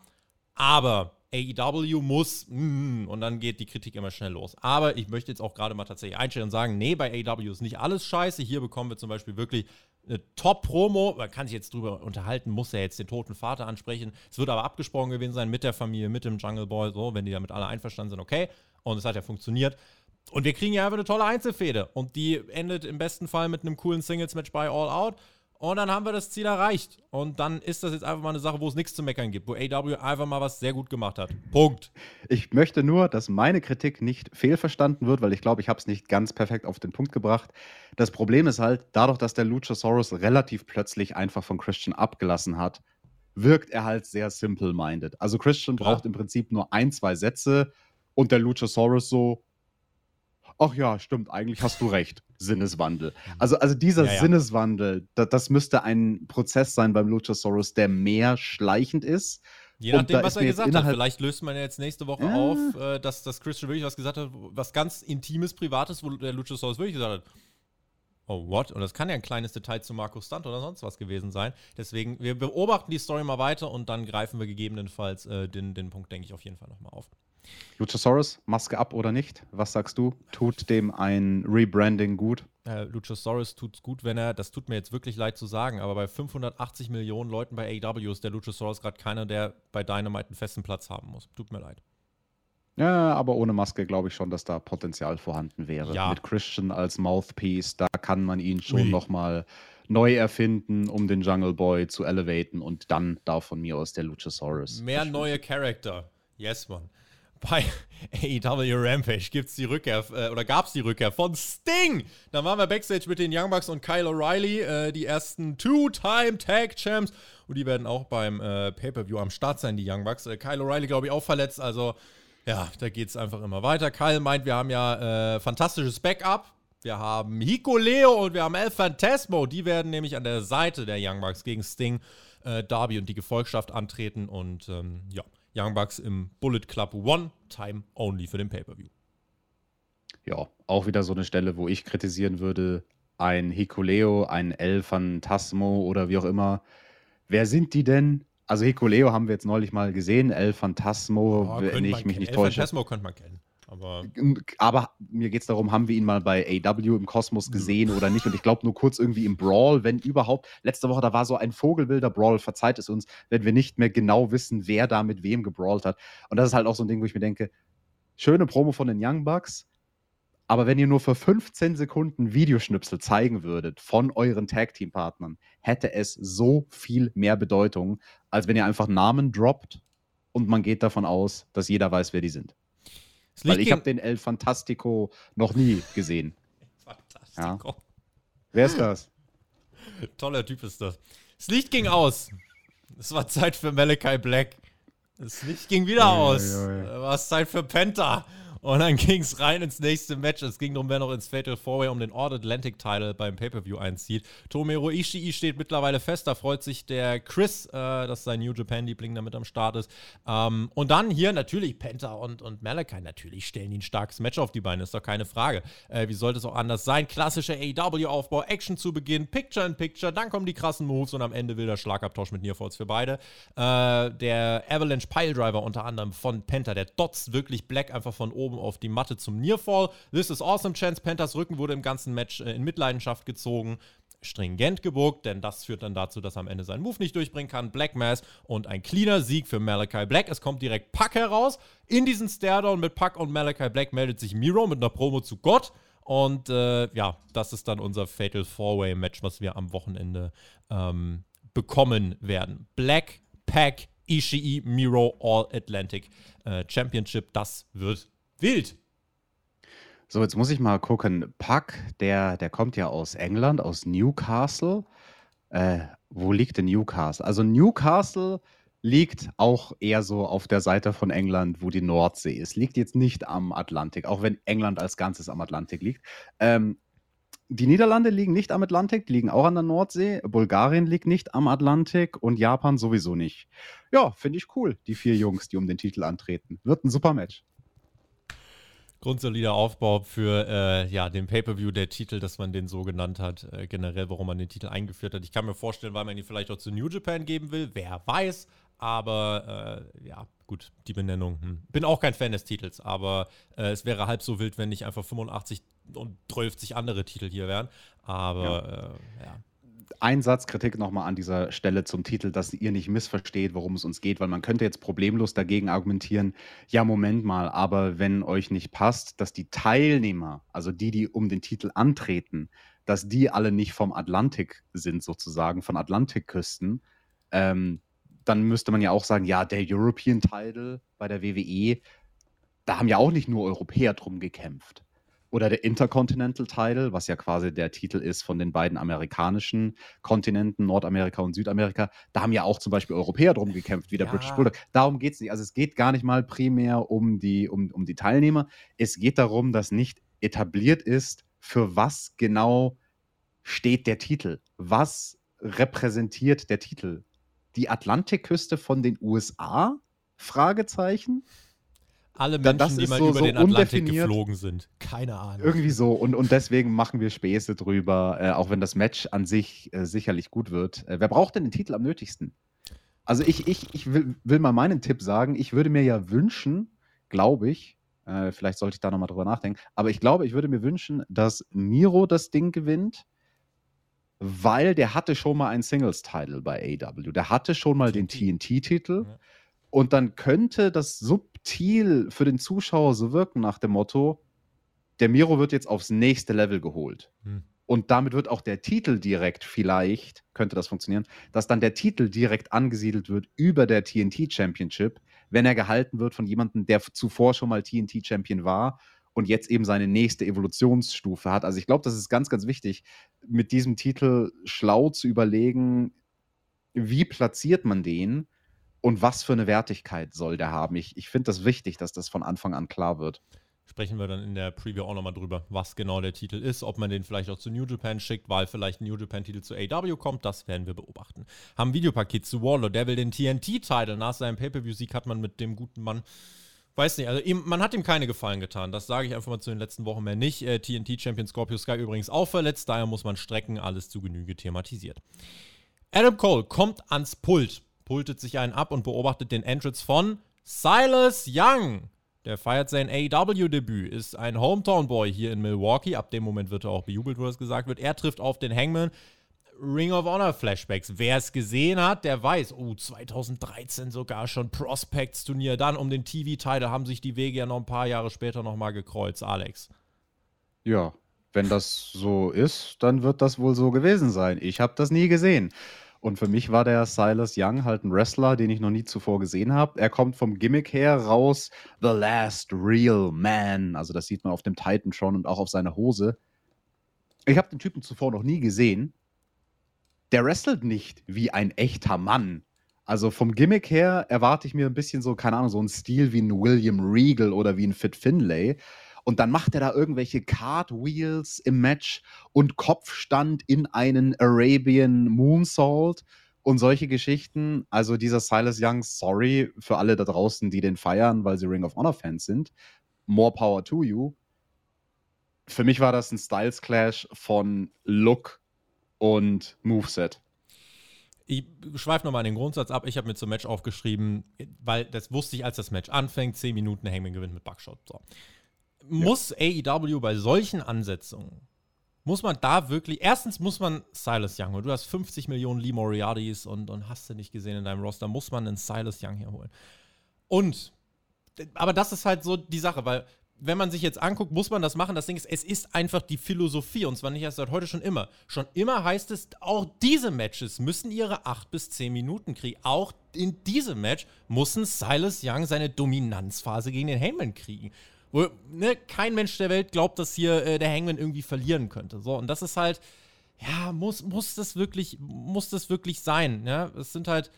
S1: aber AEW muss mm, und dann geht die Kritik immer schnell los. Aber ich möchte jetzt auch gerade mal tatsächlich einstellen und sagen, nee, bei AEW ist nicht alles scheiße. Hier bekommen wir zum Beispiel wirklich eine Top-Promo. Man kann sich jetzt drüber unterhalten, muss ja jetzt den toten Vater ansprechen. Es wird aber abgesprochen gewesen sein mit der Familie, mit dem Jungle Boy, so, wenn die damit alle einverstanden sind, okay. Und es hat ja funktioniert. Und wir kriegen ja einfach eine tolle Einzelfehde. Und die endet im besten Fall mit einem coolen Singles-Match bei All Out. Und dann haben wir das Ziel erreicht. Und dann ist das jetzt einfach mal eine Sache, wo es nichts zu meckern gibt, wo AW einfach mal was sehr gut gemacht hat. Punkt.
S2: Ich möchte nur, dass meine Kritik nicht fehlverstanden wird, weil ich glaube, ich habe es nicht ganz perfekt auf den Punkt gebracht. Das Problem ist halt, dadurch, dass der Luchasaurus relativ plötzlich einfach von Christian abgelassen hat, wirkt er halt sehr simple-minded. Also Christian braucht im Prinzip nur ein, zwei Sätze und der Luchasaurus so, ach ja, stimmt, eigentlich hast du recht. Sinneswandel. Mhm. Also, also dieser ja, ja. Sinneswandel, da, das müsste ein Prozess sein beim Luchasaurus, der mehr schleichend ist.
S1: Je nachdem, was er gesagt hat. Vielleicht löst man ja jetzt nächste Woche ja. auf, äh, dass, dass Christian wirklich was gesagt hat, was ganz Intimes, Privates, wo der Luchasaurus wirklich gesagt hat, oh, what? Und das kann ja ein kleines Detail zu Marco Stunt oder sonst was gewesen sein. Deswegen, wir beobachten die Story mal weiter und dann greifen wir gegebenenfalls äh, den, den Punkt, denke ich, auf jeden Fall nochmal auf.
S2: Luchasaurus, Maske ab oder nicht? Was sagst du? Tut dem ein Rebranding gut?
S1: Äh, Luchasaurus tut es gut, wenn er, das tut mir jetzt wirklich leid zu sagen, aber bei 580 Millionen Leuten bei AEW ist der Luchasaurus gerade keiner, der bei Dynamite einen festen Platz haben muss. Tut mir leid.
S2: Ja, aber ohne Maske glaube ich schon, dass da Potenzial vorhanden wäre. Ja. Mit Christian als Mouthpiece, da kann man ihn schon nochmal neu erfinden, um den Jungle Boy zu elevaten und dann darf von mir aus der Luchasaurus.
S1: Mehr neue Charakter. Yes, man bei AEW Rampage gibt's die Rückkehr, äh, oder gab's die Rückkehr von Sting. Da waren wir Backstage mit den Young Bucks und Kyle O'Reilly, äh, die ersten Two-Time Tag Champs. Und die werden auch beim äh, Pay-Per-View am Start sein, die Young Bucks. Äh, Kyle O'Reilly, glaube ich, auch verletzt. Also, ja, da geht's einfach immer weiter. Kyle meint, wir haben ja äh, fantastisches Backup. Wir haben Hiko Leo und wir haben El Phantasmo. Die werden nämlich an der Seite der Young Bucks gegen Sting, äh, Darby und die Gefolgschaft antreten. Und ähm, ja, Young Bucks im Bullet Club One Time Only für den Pay-Per-View.
S2: Ja, auch wieder so eine Stelle, wo ich kritisieren würde, ein Hikuleo, ein El Phantasmo oder wie auch immer. Wer sind die denn? Also Hikuleo haben wir jetzt neulich mal gesehen, El Phantasmo,
S1: oh, wenn ich mich nicht täusche. El Phantasmo könnte man kennen.
S2: Aber, aber mir geht es darum, haben wir ihn mal bei AW im Kosmos gesehen oder nicht? Und ich glaube nur kurz irgendwie im Brawl, wenn überhaupt. Letzte Woche, da war so ein vogelwilder Brawl, verzeiht es uns, wenn wir nicht mehr genau wissen, wer da mit wem gebrawlt hat. Und das ist halt auch so ein Ding, wo ich mir denke, schöne Promo von den Young Bucks. Aber wenn ihr nur für 15 Sekunden Videoschnipsel zeigen würdet von euren Tag-Team-Partnern, hätte es so viel mehr Bedeutung, als wenn ihr einfach Namen droppt und man geht davon aus, dass jeder weiß, wer die sind. Weil ich habe den El Fantastico noch nie gesehen. Fantastico. Ja. Wer ist das?
S1: Toller Typ ist das. Das Licht ging aus. Es war Zeit für Malachi Black. Das Licht ging wieder aus. Es war Zeit für Penta. Und dann ging es rein ins nächste Match. Es ging darum, wer noch ins Fatal 4 um den All-Atlantic-Title beim Pay-Per-View einzieht. Tomero Ishii steht mittlerweile fest. Da freut sich der Chris, äh, dass sein New Japan-Liebling damit am Start ist. Ähm, und dann hier natürlich Penta und, und Malachi. Natürlich stellen die ein starkes Match auf die Beine, ist doch keine Frage. Äh, wie sollte es auch anders sein? Klassischer AEW-Aufbau, Action zu Beginn, Picture-in-Picture, dann kommen die krassen Moves und am Ende will der Schlagabtausch mit Nearfalls für beide. Äh, der Avalanche Piledriver unter anderem von Penta, der dotzt wirklich Black einfach von oben oben auf die Matte zum Nearfall. This is awesome, Chance. Panthers Rücken wurde im ganzen Match äh, in Mitleidenschaft gezogen stringent gebuckt, denn das führt dann dazu, dass er am Ende seinen Move nicht durchbringen kann. Black Mass und ein cleaner Sieg für Malachi Black. Es kommt direkt Puck heraus. In diesen Stairdown mit Puck und Malachi Black meldet sich Miro mit einer Promo zu Gott. Und äh, ja, das ist dann unser Fatal Four-Way-Match, was wir am Wochenende ähm, bekommen werden. Black, Pack, Ishii, Miro, All Atlantic äh, Championship. Das wird Wild.
S2: So, jetzt muss ich mal gucken. Puck, der, der kommt ja aus England, aus Newcastle. Äh, wo liegt denn Newcastle? Also Newcastle liegt auch eher so auf der Seite von England, wo die Nordsee ist. Liegt jetzt nicht am Atlantik, auch wenn England als Ganzes am Atlantik liegt. Ähm, die Niederlande liegen nicht am Atlantik, liegen auch an der Nordsee. Bulgarien liegt nicht am Atlantik und Japan sowieso nicht. Ja, finde ich cool, die vier Jungs, die um den Titel antreten. Wird ein super Match
S1: grundsolider Aufbau für äh, ja, den Pay-Per-View, der Titel, dass man den so genannt hat, äh, generell, warum man den Titel eingeführt hat. Ich kann mir vorstellen, weil man ihn vielleicht auch zu New Japan geben will, wer weiß. Aber äh, ja, gut, die Benennung. Hm. Bin auch kein Fan des Titels, aber äh, es wäre halb so wild, wenn nicht einfach 85 und 12 andere Titel hier wären. Aber ja. Äh, ja
S2: ein Satz Kritik nochmal an dieser Stelle zum Titel, dass ihr nicht missversteht, worum es uns geht, weil man könnte jetzt problemlos dagegen argumentieren, ja, Moment mal, aber wenn euch nicht passt, dass die Teilnehmer, also die, die um den Titel antreten, dass die alle nicht vom Atlantik sind, sozusagen, von Atlantikküsten, ähm, dann müsste man ja auch sagen, ja, der European Title bei der WWE, da haben ja auch nicht nur Europäer drum gekämpft. Oder der Intercontinental Title, was ja quasi der Titel ist von den beiden amerikanischen Kontinenten, Nordamerika und Südamerika. Da haben ja auch zum Beispiel Europäer drum gekämpft, wie der ja. British Bulldog. Darum geht es nicht. Also es geht gar nicht mal primär um die, um, um die Teilnehmer. Es geht darum, dass nicht etabliert ist, für was genau steht der Titel. Was repräsentiert der Titel? Die Atlantikküste von den USA? Fragezeichen
S1: alle Menschen, die mal so, über so den Atlantik geflogen sind. Keine Ahnung.
S2: Irgendwie so. Und, und deswegen machen wir Späße drüber, äh, auch wenn das Match an sich äh, sicherlich gut wird. Äh, wer braucht denn den Titel am nötigsten? Also ich, ich, ich will, will mal meinen Tipp sagen. Ich würde mir ja wünschen, glaube ich, äh, vielleicht sollte ich da nochmal drüber nachdenken, aber ich glaube, ich würde mir wünschen, dass Miro das Ding gewinnt, weil der hatte schon mal einen Singles-Title bei AW. Der hatte schon mal den TNT-Titel. Ja. Und dann könnte das subtil für den Zuschauer so wirken nach dem Motto, der Miro wird jetzt aufs nächste Level geholt. Hm. Und damit wird auch der Titel direkt, vielleicht könnte das funktionieren, dass dann der Titel direkt angesiedelt wird über der TNT Championship, wenn er gehalten wird von jemandem, der zuvor schon mal TNT Champion war und jetzt eben seine nächste Evolutionsstufe hat. Also ich glaube, das ist ganz, ganz wichtig, mit diesem Titel schlau zu überlegen, wie platziert man den, und was für eine Wertigkeit soll der haben. Ich, ich finde das wichtig, dass das von Anfang an klar wird.
S1: Sprechen wir dann in der Preview auch nochmal drüber, was genau der Titel ist, ob man den vielleicht auch zu New Japan schickt, weil vielleicht ein New Japan-Titel zu AW kommt, das werden wir beobachten. Haben Videopaket zu Warlord, der will den TNT-Titel. Nach seinem Pay-Per-View-Sieg hat man mit dem guten Mann Weiß nicht, also ihm, man hat ihm keine Gefallen getan. Das sage ich einfach mal zu den letzten Wochen mehr nicht. Äh, TNT-Champion Scorpio Sky übrigens auch verletzt, daher muss man strecken, alles zu Genüge thematisiert. Adam Cole kommt ans Pult pultet sich einen ab und beobachtet den Entrance von Silas Young. Der feiert sein AEW-Debüt, ist ein Hometown-Boy hier in Milwaukee. Ab dem Moment wird er auch bejubelt, wo das gesagt wird. Er trifft auf den Hangman. Ring of Honor Flashbacks. Wer es gesehen hat, der weiß, oh, 2013 sogar schon Prospects Turnier. Dann um den TV-Title haben sich die Wege ja noch ein paar Jahre später nochmal gekreuzt, Alex.
S2: Ja, wenn das so ist, dann wird das wohl so gewesen sein. Ich habe das nie gesehen. Und für mich war der Silas Young halt ein Wrestler, den ich noch nie zuvor gesehen habe. Er kommt vom Gimmick her raus, The Last Real Man. Also das sieht man auf dem Titan schon und auch auf seiner Hose. Ich habe den Typen zuvor noch nie gesehen. Der wrestelt nicht wie ein echter Mann. Also vom Gimmick her erwarte ich mir ein bisschen so, keine Ahnung, so einen Stil wie ein William Regal oder wie ein Fit Finlay. Und dann macht er da irgendwelche Cartwheels im Match und Kopfstand in einen Arabian Moonsault und solche Geschichten. Also dieser Silas Young, sorry für alle da draußen, die den feiern, weil sie Ring of Honor Fans sind. More power to you für mich war das ein Styles Clash von Look und Moveset.
S1: Ich schweife nochmal den Grundsatz ab. Ich habe mir zum Match aufgeschrieben, weil das wusste ich, als das Match anfängt. 10 Minuten Hangman gewinnt mit Buckshot. So. Muss ja. AEW bei solchen Ansetzungen, muss man da wirklich, erstens muss man Silas Young holen. Du hast 50 Millionen Lee Moriartys und, und hast du nicht gesehen in deinem Roster, muss man einen Silas Young hier holen. Und, aber das ist halt so die Sache, weil wenn man sich jetzt anguckt, muss man das machen. Das Ding ist, es ist einfach die Philosophie und zwar nicht erst seit heute, schon immer. Schon immer heißt es, auch diese Matches müssen ihre 8 bis 10 Minuten kriegen. Auch in diesem Match muss ein Silas Young seine Dominanzphase gegen den Hangman kriegen. Wo, ne, kein Mensch der Welt glaubt, dass hier äh, der Hangman irgendwie verlieren könnte. So, und das ist halt, ja, muss, muss das wirklich, muss das wirklich sein. Ja? Es sind halt,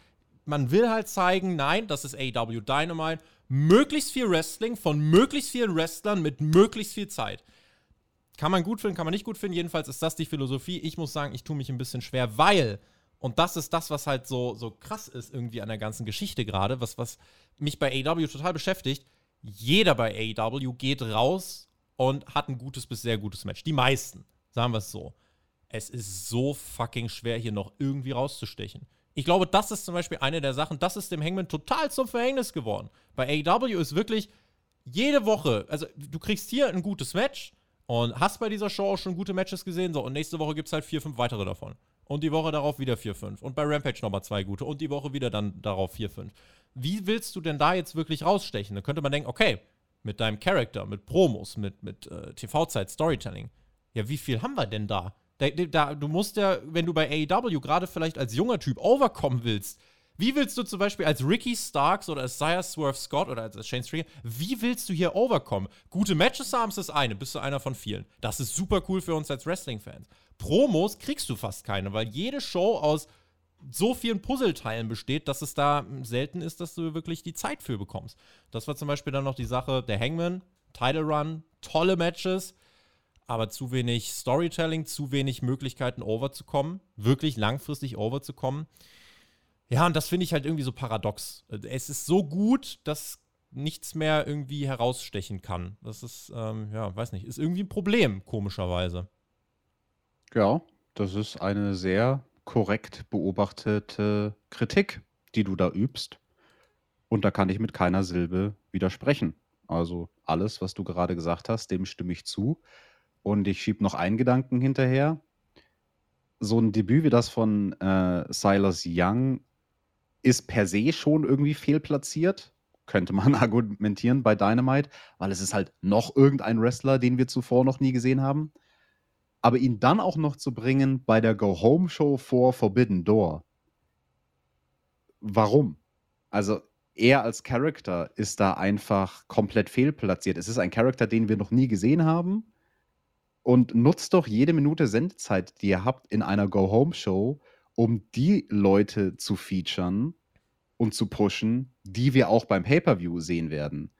S1: man will halt zeigen, nein, das ist AW Dynamite möglichst viel Wrestling von möglichst vielen Wrestlern mit möglichst viel Zeit. Kann man gut finden, kann man nicht gut finden. Jedenfalls ist das die Philosophie. Ich muss sagen, ich tue mich ein bisschen schwer, weil, und das ist das, was halt so, so krass ist irgendwie an der ganzen Geschichte gerade, was, was mich bei AW total beschäftigt. Jeder bei AW geht raus und hat ein gutes bis sehr gutes Match. Die meisten, sagen wir es so. Es ist so fucking schwer, hier noch irgendwie rauszustechen. Ich glaube, das ist zum Beispiel eine der Sachen, das ist dem Hangman total zum Verhängnis geworden. Bei AEW ist wirklich jede Woche, also du kriegst hier ein gutes Match und hast bei dieser Show auch schon gute Matches gesehen, so und nächste Woche gibt es halt vier, fünf weitere davon. Und die Woche darauf wieder vier, fünf. Und bei Rampage nochmal zwei gute. Und die Woche wieder dann darauf vier, fünf. Wie willst du denn da jetzt wirklich rausstechen? Da könnte man denken, okay, mit deinem Charakter, mit Promos, mit, mit äh, TV-Zeit, Storytelling. Ja, wie viel haben wir denn da? Da, da, du musst ja, wenn du bei AEW gerade vielleicht als junger Typ overkommen willst, wie willst du zum Beispiel als Ricky Starks oder als Sire Swerve Scott oder als Shane Stringer, wie willst du hier overkommen? Gute Matches haben ist das eine, bist du einer von vielen. Das ist super cool für uns als Wrestling-Fans. Promos kriegst du fast keine, weil jede Show aus so vielen Puzzleteilen besteht, dass es da selten ist, dass du wirklich die Zeit für bekommst. Das war zum Beispiel dann noch die Sache der Hangman, Title Run, tolle Matches aber zu wenig Storytelling, zu wenig Möglichkeiten overzukommen, wirklich langfristig overzukommen. Ja, und das finde ich halt irgendwie so paradox. Es ist so gut, dass nichts mehr irgendwie herausstechen kann. Das ist, ähm, ja, weiß nicht, ist irgendwie ein Problem, komischerweise.
S2: Ja, das ist eine sehr korrekt beobachtete Kritik, die du da übst. Und da kann ich mit keiner Silbe widersprechen. Also alles, was du gerade gesagt hast, dem stimme ich zu. Und ich schiebe noch einen Gedanken hinterher. So ein Debüt wie das von äh, Silas Young ist per se schon irgendwie fehlplatziert, könnte man argumentieren bei Dynamite, weil es ist halt noch irgendein Wrestler, den wir zuvor noch nie gesehen haben. Aber ihn dann auch noch zu bringen bei der Go-Home-Show vor Forbidden Door. Warum? Also er als Charakter ist da einfach komplett fehlplatziert. Es ist ein Charakter, den wir noch nie gesehen haben und nutzt doch jede Minute Sendezeit, die ihr habt in einer Go-Home-Show, um die Leute zu featuren und zu pushen, die wir auch beim Pay-Per-View sehen werden.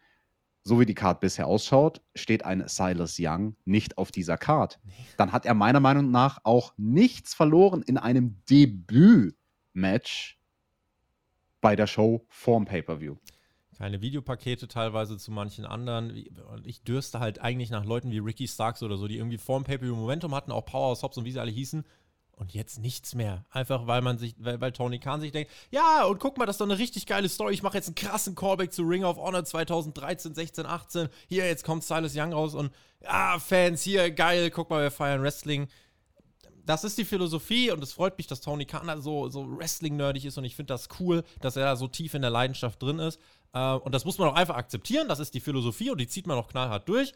S2: So wie die Card bisher ausschaut, steht ein Silas Young nicht auf dieser Card. Dann hat er meiner Meinung nach auch nichts verloren in einem Debüt-Match bei der Show vorm Pay-Per-View
S1: keine Videopakete teilweise zu manchen anderen. Und ich dürste halt eigentlich nach Leuten wie Ricky Starks oder so, die irgendwie vorm Pay-Per-View Momentum hatten, auch Powerhouse Hobbs und wie sie alle hießen. Und jetzt nichts mehr. Einfach weil man sich, weil, weil Tony Khan sich denkt, ja, und guck mal, das ist doch eine richtig geile Story. Ich mache jetzt einen krassen Callback zu Ring of Honor 2013, 16, 18. Hier, jetzt kommt Silas Young raus und ja, Fans, hier, geil, guck mal, wir feiern Wrestling. das ist die Philosophie und es freut mich, dass Tony Khan so, so Wrestling-nerdig ist und ich finde das cool, dass er da so tief in der Leidenschaft drin ist. Äh, und das muss man auch einfach akzeptieren. Das ist die Philosophie und die zieht man auch knallhart durch.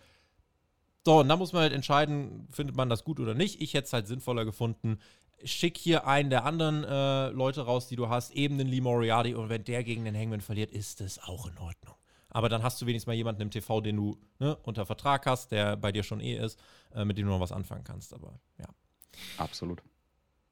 S1: So, und dann muss man halt entscheiden, findet man das gut oder nicht. Ich hätte es halt sinnvoller gefunden. Schick hier einen der anderen äh, Leute raus, die du hast, eben den Lee Moriarty. Und wenn der gegen den Hangman verliert, ist das auch in Ordnung. Aber dann hast du wenigstens mal jemanden im TV, den du ne, unter Vertrag hast, der bei dir schon eh ist, äh, mit dem du noch was anfangen kannst. Aber ja.
S2: Absolut.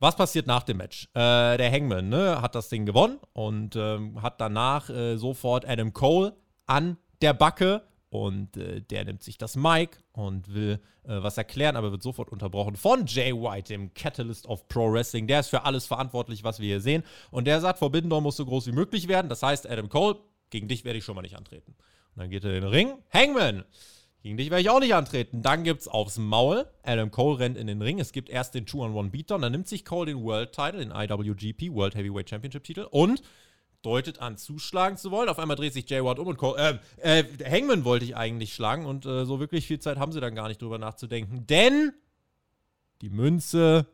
S1: Was passiert nach dem Match? Äh, der Hangman ne, hat das Ding gewonnen und ähm, hat danach äh, sofort Adam Cole an der Backe und äh, der nimmt sich das Mic und will äh, was erklären, aber wird sofort unterbrochen von Jay White, dem Catalyst of Pro Wrestling. Der ist für alles verantwortlich, was wir hier sehen. Und der sagt, Forbidden Door muss so groß wie möglich werden. Das heißt, Adam Cole, gegen dich werde ich schon mal nicht antreten. Und dann geht er in den Ring. Hangman! Gegen dich werde ich auch nicht antreten. Dann gibt's aufs Maul. Adam Cole rennt in den Ring. Es gibt erst den 2-on-1 Dann nimmt sich Cole den World Title, den IWGP World Heavyweight Championship Titel und deutet an, zuschlagen zu wollen. Auf einmal dreht sich Jay Watt um und Cole, äh, äh, Hangman wollte ich eigentlich schlagen und äh, so wirklich viel Zeit haben sie dann gar nicht drüber nachzudenken. Denn die Münze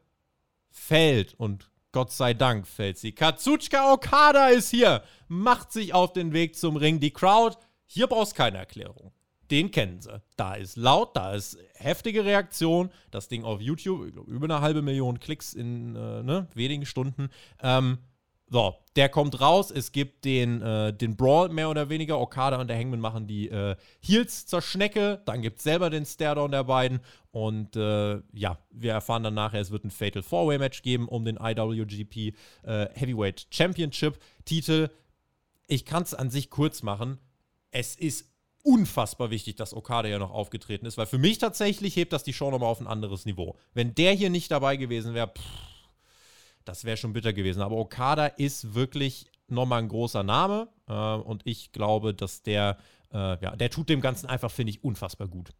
S1: fällt und Gott sei Dank fällt sie. Katsuchika Okada ist hier, macht sich auf den Weg zum Ring. Die Crowd, hier brauchst keine Erklärung. Den kennen sie. Da ist laut, da ist heftige Reaktion. Das Ding auf YouTube, über eine halbe Million Klicks in äh, ne, wenigen Stunden. Ähm, so, der kommt raus. Es gibt den, äh, den Brawl mehr oder weniger. Okada und der Hangman machen die äh, Heels zur Schnecke. Dann gibt es selber den Staredown der beiden. Und äh, ja, wir erfahren dann nachher, es wird ein Fatal Four-Way-Match geben um den IWGP äh, Heavyweight Championship Titel. Ich kann es an sich kurz machen. Es ist unfassbar wichtig, dass Okada ja noch aufgetreten ist, weil für mich tatsächlich hebt das die Show nochmal auf ein anderes Niveau. Wenn der hier nicht dabei gewesen wäre, das wäre schon bitter gewesen. Aber Okada ist wirklich nochmal ein großer Name äh, und ich glaube, dass der, äh, ja, der tut dem Ganzen einfach, finde ich, unfassbar gut.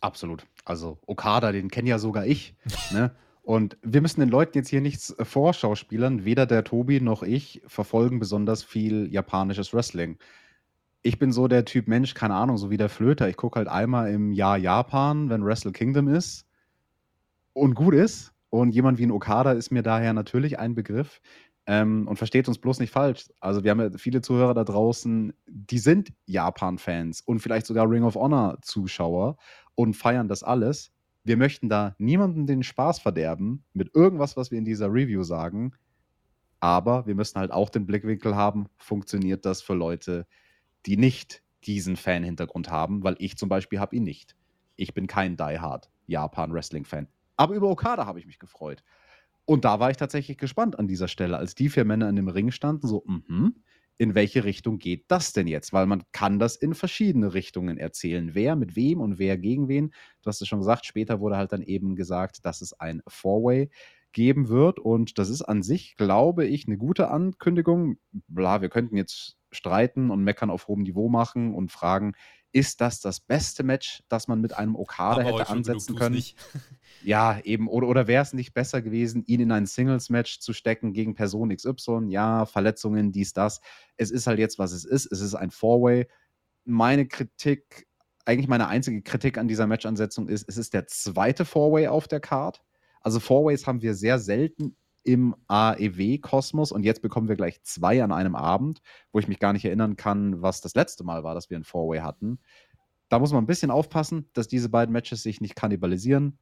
S2: Absolut. Also Okada, den kenne ja sogar ich. ne? Und wir müssen den Leuten jetzt hier nichts äh, vorschauspielern. Weder der Tobi noch ich verfolgen besonders viel japanisches Wrestling. Ich bin so der Typ Mensch, keine Ahnung, so wie der Flöter. Ich gucke halt einmal im Jahr Japan, wenn Wrestle Kingdom ist und gut ist. Und jemand wie ein Okada ist mir daher natürlich ein Begriff. Ähm, und versteht uns bloß nicht falsch. Also, wir haben ja viele Zuhörer da draußen, die sind Japan-Fans und vielleicht sogar Ring of Honor-Zuschauer und feiern das alles. Wir möchten da niemandem den Spaß verderben mit irgendwas, was wir in dieser Review sagen. Aber wir müssen halt auch den Blickwinkel haben, funktioniert das für Leute, die nicht diesen Fan-Hintergrund haben, weil ich zum Beispiel habe ihn nicht. Ich bin kein Die Hard Japan-Wrestling-Fan. Aber über Okada habe ich mich gefreut. Und da war ich tatsächlich gespannt an dieser Stelle, als die vier Männer in dem Ring standen, so, mhm, in welche Richtung geht das denn jetzt? Weil man kann das in verschiedene Richtungen erzählen. Wer mit wem und wer gegen wen. Du hast es schon gesagt, später wurde halt dann eben gesagt, dass es ein Four-Way geben wird. Und das ist an sich, glaube ich, eine gute Ankündigung. Bla, wir könnten jetzt streiten und meckern auf hohem Niveau machen und fragen, ist das das beste Match, das man mit einem Okada Aber hätte ansetzen können? Ja, eben. Oder, oder wäre es nicht besser gewesen, ihn in ein Singles-Match zu stecken gegen Person XY? Ja, Verletzungen, dies, das. Es ist halt jetzt, was es ist. Es ist ein Four-Way. Meine Kritik, eigentlich meine einzige Kritik an dieser Match-Ansetzung ist, es ist der zweite Four-Way auf der Card. Also Four-Ways haben wir sehr selten im AEW-Kosmos und jetzt bekommen wir gleich zwei an einem Abend, wo ich mich gar nicht erinnern kann, was das letzte Mal war, dass wir ein Four-Way hatten. Da muss man ein bisschen aufpassen, dass diese beiden Matches sich nicht kannibalisieren.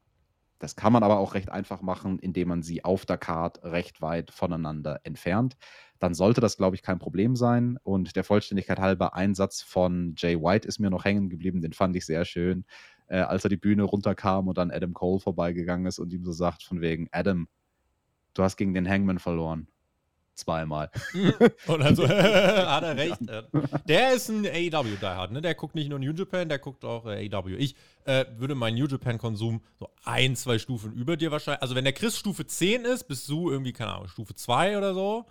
S2: Das kann man aber auch recht einfach machen, indem man sie auf der Card recht weit voneinander entfernt. Dann sollte das, glaube ich, kein Problem sein. Und der Vollständigkeit halber Einsatz von Jay White ist mir noch hängen geblieben. Den fand ich sehr schön, äh, als er die Bühne runterkam und dann Adam Cole vorbeigegangen ist und ihm so sagt, von wegen, Adam, du hast gegen den Hangman verloren. Zweimal.
S1: Und also hat er recht. Der ist ein AEW-Diehard, ne? Der guckt nicht nur New Japan, der guckt auch äh, AEW. Ich äh, würde meinen New Japan-Konsum so ein, zwei Stufen über dir wahrscheinlich. Also, wenn der Chris Stufe 10 ist, bist du irgendwie, keine Ahnung, Stufe 2 oder so.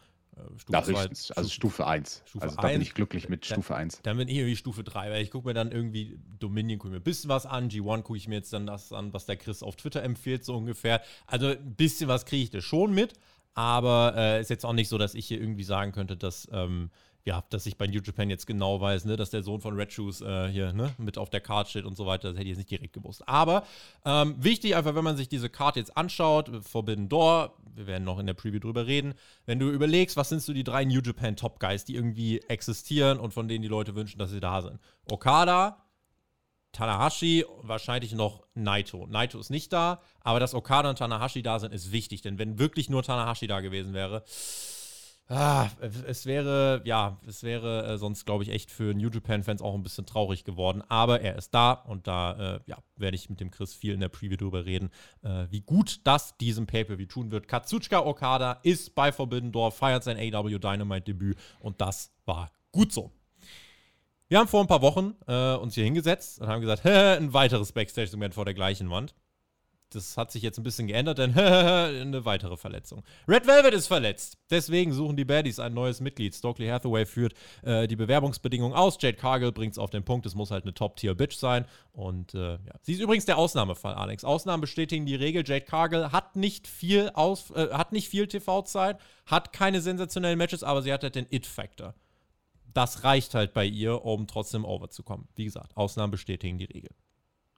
S2: Stufe 2. Also Stufe 1. Stufe also da 1. bin ich glücklich mit Stufe 1.
S1: Dann bin ich irgendwie Stufe 3, weil ich gucke mir dann irgendwie Dominion, gucke mir ein bisschen was an, G1 gucke ich mir jetzt dann das an, was der Chris auf Twitter empfiehlt, so ungefähr. Also ein bisschen was kriege ich da schon mit, aber äh, ist jetzt auch nicht so, dass ich hier irgendwie sagen könnte, dass ähm, ja, dass ich bei New Japan jetzt genau weiß, ne, dass der Sohn von Red Shoes äh, hier ne, mit auf der Card steht und so weiter. Das hätte ich jetzt nicht direkt gewusst. Aber ähm, wichtig einfach, wenn man sich diese Card jetzt anschaut, Forbidden Door, wir werden noch in der Preview drüber reden, wenn du überlegst, was sind so die drei New Japan Top Guys, die irgendwie existieren und von denen die Leute wünschen, dass sie da sind. Okada, Tanahashi, wahrscheinlich noch Naito. Naito ist nicht da, aber dass Okada und Tanahashi da sind, ist wichtig, denn wenn wirklich nur Tanahashi da gewesen wäre, ah, es wäre, ja, es wäre äh, sonst, glaube ich, echt für New Japan-Fans auch ein bisschen traurig geworden. Aber er ist da und da, äh, ja, werde ich mit dem Chris viel in der Preview drüber reden, äh, wie gut das diesem Pay-Per-View tun wird. Katsuchika Okada ist bei Forbidden Door, feiert sein AW Dynamite-Debüt und das war gut so. Wir haben vor ein paar Wochen äh, uns hier hingesetzt und haben gesagt, ein weiteres Backstage-Segment vor der gleichen Wand. Das hat sich jetzt ein bisschen geändert, denn eine weitere Verletzung. Red Velvet ist verletzt. Deswegen suchen die Baddies ein neues Mitglied. Stokely Hathaway führt äh, die Bewerbungsbedingungen aus. Jade Cargill bringt es auf den Punkt. Es muss halt eine Top-Tier-Bitch sein. Und äh, ja. sie ist übrigens der Ausnahmefall, Alex. Ausnahmen bestätigen die Regel. Jade Cargill hat nicht viel, Aus äh, hat nicht viel TV-Zeit, hat keine sensationellen Matches, aber sie hat halt den It-Factor das reicht halt bei ihr, um trotzdem overzukommen. Wie gesagt, Ausnahmen bestätigen die Regel.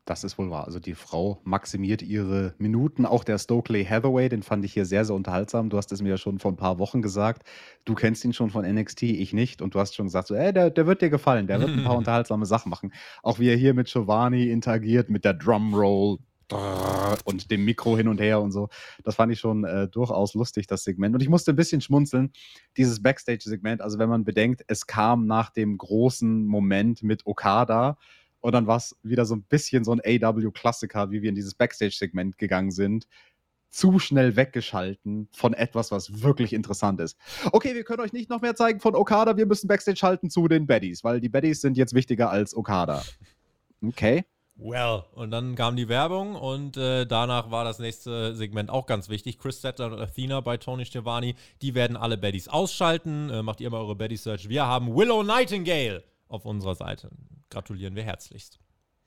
S2: Das ist wohl wahr. Also die Frau maximiert ihre Minuten. Auch der Stokely Hathaway, den fand ich hier sehr, sehr unterhaltsam. Du hast es mir ja schon vor ein paar Wochen gesagt. Du kennst ihn schon von NXT, ich nicht. Und du hast schon gesagt, so, ey, der, der wird dir gefallen. Der wird ein paar unterhaltsame Sachen machen. Auch wie er hier mit Giovanni interagiert, mit der Drumroll und dem Mikro hin und her und so. Das fand ich schon äh, durchaus lustig, das Segment. Und ich musste ein bisschen schmunzeln, dieses Backstage-Segment. Also, wenn man bedenkt, es kam nach dem großen Moment mit Okada und dann war es wieder so ein bisschen so ein AW-Klassiker, wie wir in dieses Backstage-Segment gegangen sind. Zu schnell weggeschalten von etwas, was wirklich interessant ist. Okay, wir können euch nicht noch mehr zeigen von Okada, wir müssen Backstage schalten zu den Baddies, weil die Baddies sind jetzt wichtiger als Okada. Okay.
S1: Well, und dann kam die Werbung und äh, danach war das nächste Segment auch ganz wichtig. Chris Settler und Athena bei Tony Stevani, die werden alle Baddies ausschalten. Äh, macht ihr mal eure Baddies-Search. Wir haben Willow Nightingale auf unserer Seite. Gratulieren wir herzlichst.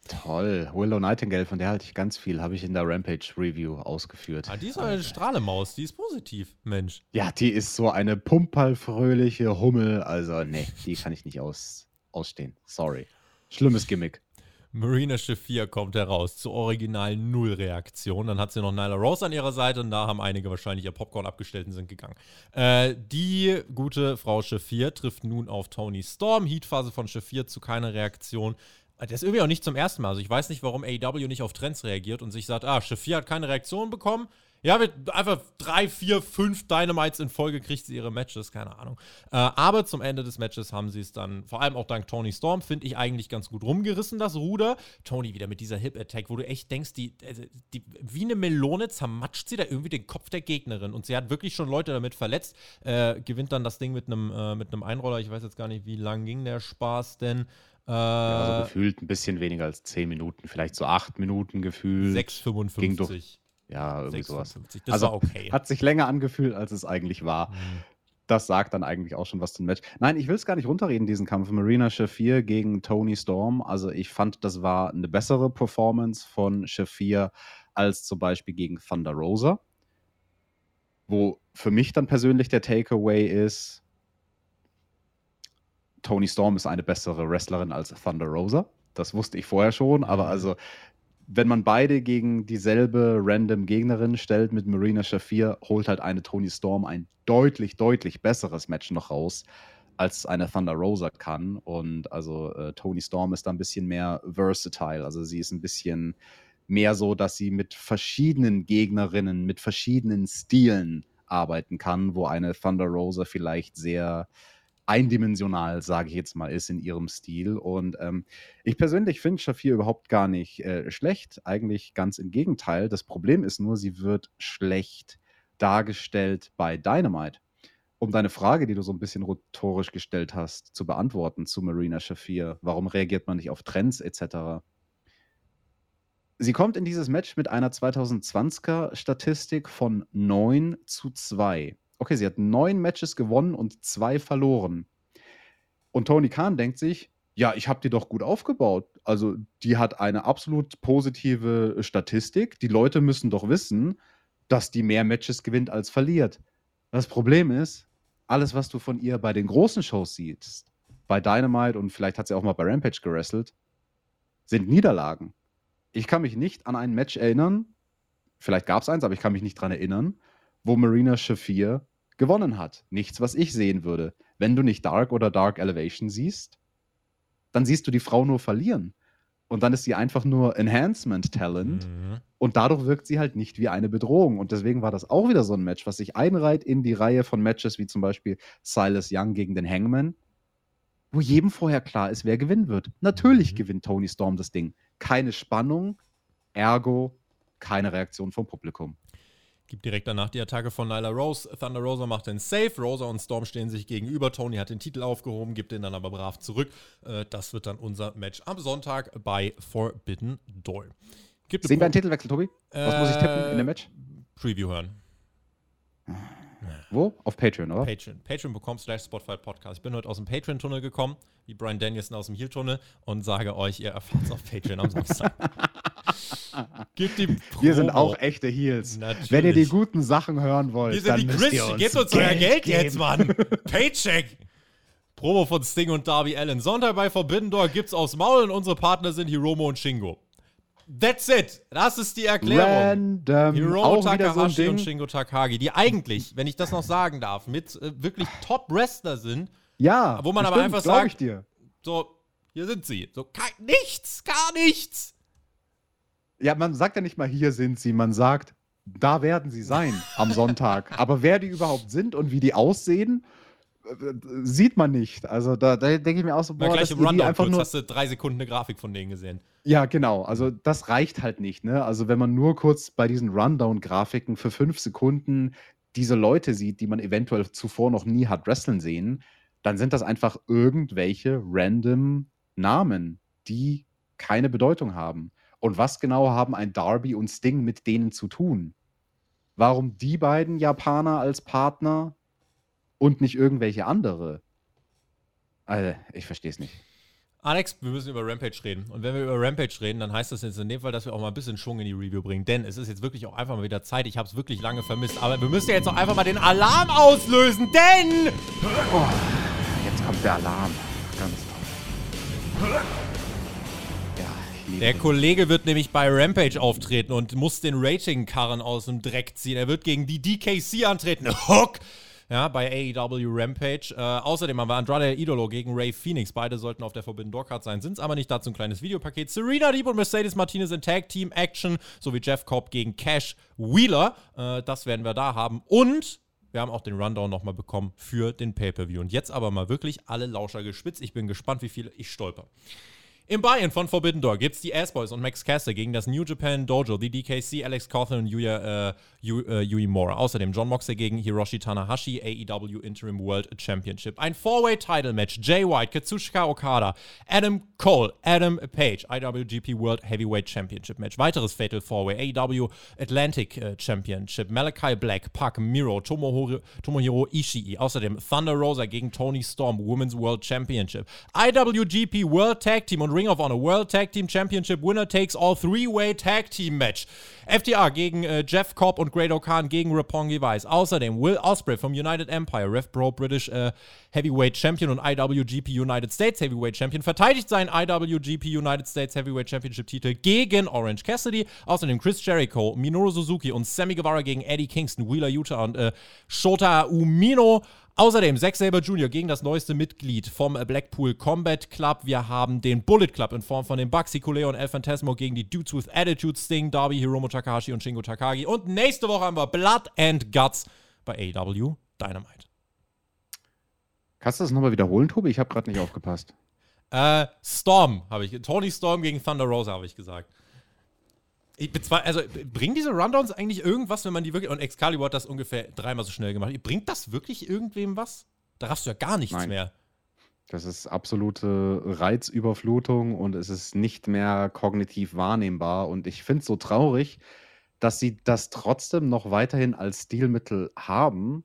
S2: Toll. Willow Nightingale, von der halte ich ganz viel, habe ich in der Rampage-Review ausgeführt.
S1: Ah, die ist eine Strahlemaus, die ist positiv, Mensch.
S2: Ja, die ist so eine pumperlfröhliche Hummel. Also, nee, die kann ich nicht aus, ausstehen. Sorry. Schlimmes Gimmick.
S1: Marina Shafir kommt heraus zur originalen Null-Reaktion. Dann hat sie noch Nyla Rose an ihrer Seite und da haben einige wahrscheinlich ihr Popcorn abgestellt und sind gegangen. Äh, die gute Frau Shafir trifft nun auf Tony Storm. Heatphase von Shafir zu keiner Reaktion. Das ist irgendwie auch nicht zum ersten Mal. Also ich weiß nicht, warum AEW nicht auf Trends reagiert und sich sagt, ah, Shafir hat keine Reaktion bekommen. Ja, mit einfach drei, vier, fünf Dynamites in Folge kriegt sie ihre Matches, keine Ahnung. Äh, aber zum Ende des Matches haben sie es dann, vor allem auch dank Tony Storm, finde ich eigentlich ganz gut rumgerissen, das Ruder. Tony wieder mit dieser Hip-Attack, wo du echt denkst, die, äh, die, wie eine Melone zermatscht sie da irgendwie den Kopf der Gegnerin. Und sie hat wirklich schon Leute damit verletzt. Äh, gewinnt dann das Ding mit einem äh, mit Einroller. Ich weiß jetzt gar nicht, wie lang ging der Spaß denn.
S2: Äh, ja, also gefühlt ein bisschen weniger als 10 Minuten, vielleicht so 8 Minuten gefühlt.
S1: 6,55.
S2: Ging durch, ja, irgendwie
S1: 56.
S2: sowas. also okay. hat sich länger angefühlt, als es eigentlich war. Mhm. Das sagt dann eigentlich auch schon was zum Match. Nein, ich will es gar nicht runterreden, diesen Kampf. Marina Shafir gegen Tony Storm. Also ich fand, das war eine bessere Performance von Shafir als zum Beispiel gegen Thunder Rosa. Wo für mich dann persönlich der Takeaway ist, Tony Storm ist eine bessere Wrestlerin als Thunder Rosa. Das wusste ich vorher schon, aber mhm. also wenn man beide gegen dieselbe random Gegnerin stellt mit Marina Shafir, holt halt eine Tony Storm ein deutlich, deutlich besseres Match noch raus, als eine Thunder Rosa kann. Und also äh, Tony Storm ist da ein bisschen mehr versatile. Also sie ist ein bisschen mehr so, dass sie mit verschiedenen Gegnerinnen, mit verschiedenen Stilen arbeiten kann, wo eine Thunder Rosa vielleicht sehr eindimensional, sage ich jetzt mal, ist in ihrem Stil. Und ähm, ich persönlich finde Shafir überhaupt gar nicht äh, schlecht. Eigentlich ganz im Gegenteil. Das Problem ist nur, sie wird schlecht dargestellt bei Dynamite. Um deine Frage, die du so ein bisschen rhetorisch gestellt hast, zu beantworten zu Marina Shafir, warum reagiert man nicht auf Trends etc. Sie kommt in dieses Match mit einer 2020er Statistik von 9 zu 2 okay, sie hat neun Matches gewonnen und zwei verloren. Und Tony Khan denkt sich, ja, ich habe die doch gut aufgebaut. Also die hat eine absolut positive Statistik. Die Leute müssen doch wissen, dass die mehr Matches gewinnt als verliert. Das Problem ist, alles, was du von ihr bei den großen Shows siehst, bei Dynamite und vielleicht hat sie auch mal bei Rampage gewrestelt, sind Niederlagen. Ich kann mich nicht an ein Match erinnern, vielleicht gab es eins, aber ich kann mich nicht dran erinnern, wo Marina Shafir gewonnen hat. Nichts, was ich sehen würde. Wenn du nicht Dark oder Dark Elevation siehst, dann siehst du die Frau nur verlieren. Und dann ist sie einfach nur Enhancement Talent. Mhm. Und dadurch wirkt sie halt nicht wie eine Bedrohung. Und deswegen war das auch wieder so ein Match, was sich einreiht in die Reihe von Matches wie zum Beispiel Silas Young gegen den Hangman, wo jedem vorher klar ist, wer gewinnen wird. Natürlich mhm. gewinnt Tony Storm das Ding. Keine Spannung, ergo keine Reaktion vom Publikum.
S1: Gibt direkt danach die Attacke von Nyla Rose. Thunder Rosa macht den Save. Rosa und Storm stehen sich gegenüber. Tony hat den Titel aufgehoben, gibt den dann aber brav zurück. Äh, das wird dann unser Match am Sonntag bei Forbidden Door.
S2: Gibt Sehen wir einen Titelwechsel, Tobi? Was äh, muss ich tippen in dem Match?
S1: Preview hören.
S2: Wo? Auf Patreon, oder?
S1: Patreon. Patreon.com slash Spotify Podcast. Ich bin heute aus dem Patreon-Tunnel gekommen, wie Brian Danielson aus dem Heel-Tunnel und sage euch, ihr erfahrt es auf Patreon am Samstag.
S2: Gebt ihm Wir sind auch echte Heels. Natürlich. Wenn ihr die guten Sachen hören wollt, Wir sind dann die Chris, ihr uns
S1: gebt uns Geld euer Geld geben. jetzt, Mann. Paycheck. Promo von Sting und Darby Allen. Sonntag bei Forbidden Door gibt's aufs Maul und unsere Partner sind Hiromo und Shingo. That's it. Das ist die Erklärung.
S2: Random.
S1: Hiromo Takahashi so und Shingo Takagi, die eigentlich, wenn ich das noch sagen darf, mit äh, wirklich Top-Wrestler sind.
S2: Ja.
S1: Wo man aber einfach sagt, so, hier sind sie. So, nichts, gar nichts.
S2: Ja, man sagt ja nicht mal, hier sind sie, man sagt, da werden sie sein am Sonntag. Aber wer die überhaupt sind und wie die aussehen, äh, sieht man nicht. Also da, da denke ich mir auch so,
S1: boah, Na, gleich im Rundown einfach nur hast du drei Sekunden eine Grafik von denen gesehen.
S2: Ja, genau. Also das reicht halt nicht. Ne? Also wenn man nur kurz bei diesen Rundown-Grafiken für fünf Sekunden diese Leute sieht, die man eventuell zuvor noch nie hat wrestlen sehen, dann sind das einfach irgendwelche random Namen, die keine Bedeutung haben. Und was genau haben ein Darby und Sting mit denen zu tun? Warum die beiden Japaner als Partner und nicht irgendwelche andere? Also, ich verstehe es nicht.
S1: Alex, wir müssen über Rampage reden. Und wenn wir über Rampage reden, dann heißt das jetzt in dem Fall, dass wir auch mal ein bisschen Schwung in die Review bringen. Denn es ist jetzt wirklich auch einfach mal wieder Zeit. Ich habe es wirklich lange vermisst. Aber wir müssen ja jetzt auch einfach mal den Alarm auslösen, denn.
S2: Oh, jetzt kommt der Alarm. Ganz toll.
S1: Der Kollege wird nämlich bei Rampage auftreten und muss den Rating-Karren aus dem Dreck ziehen. Er wird gegen die DKC antreten. Hook! Ja, bei AEW Rampage. Äh, außerdem haben wir Andrade Idolo gegen Ray Phoenix. Beide sollten auf der Forbidden Door Card sein, sind es aber nicht. Dazu ein kleines Videopaket. Serena Deep und Mercedes Martinez in Tag Team Action sowie Jeff Cobb gegen Cash Wheeler. Äh, das werden wir da haben. Und wir haben auch den Rundown nochmal bekommen für den Pay-Per-View. Und jetzt aber mal wirklich alle Lauscher gespitzt. Ich bin gespannt, wie viele ich stolper. Im Buy-In von Forbidden Door es die Ass-Boys und Max Caster gegen das New Japan Dojo, die DKC, Alex Cawthon und Yuya, äh, Yu, äh, Yui Mora. Außerdem John Moxley gegen Hiroshi Tanahashi, AEW Interim World Championship. Ein Four-Way-Title-Match, Jay White, Katsushika Okada, Adam Cole, Adam Page, IWGP World Heavyweight Championship Match. Weiteres Fatal Four-Way, AEW Atlantic äh, Championship, Malachi Black, Puck, Miro, Tomohiro Ishii. Außerdem Thunder Rosa gegen Tony Storm, Women's World Championship. IWGP World Tag Team und Ring of Honor World Tag Team Championship Winner Takes All Three-Way Tag Team Match. FTA gegen äh, Jeff Cobb und Great O'Khan gegen Roppongi Vice. Außerdem Will Osprey vom United Empire, Rev Pro British äh, Heavyweight Champion und IWGP United States Heavyweight Champion, verteidigt seinen IWGP United States Heavyweight Championship Titel gegen Orange Cassidy. Außerdem Chris Jericho, Minoru Suzuki und Sammy Guevara gegen Eddie Kingston, Wheeler Utah und äh, Shota Umino. Außerdem Zack Saber Jr. gegen das neueste Mitglied vom Blackpool Combat Club. Wir haben den Bullet Club in Form von den Bugsy Kuleo und El Phantasmo gegen die Dudes with Attitude Sting, Darby, Hiromo Takahashi und Shingo Takagi. Und nächste Woche haben wir Blood and Guts bei AW Dynamite.
S2: Kannst du das nochmal wiederholen, Tobi? Ich habe gerade nicht aufgepasst.
S1: Äh, Storm habe ich. Tony Storm gegen Thunder Rosa habe ich gesagt. Ich also bringen diese Rundowns eigentlich irgendwas, wenn man die wirklich. Und Excalibur hat das ungefähr dreimal so schnell gemacht. Bringt das wirklich irgendwem was? Da raffst du ja gar nichts Nein. mehr.
S2: Das ist absolute Reizüberflutung und es ist nicht mehr kognitiv wahrnehmbar. Und ich finde es so traurig, dass sie das trotzdem noch weiterhin als Stilmittel haben,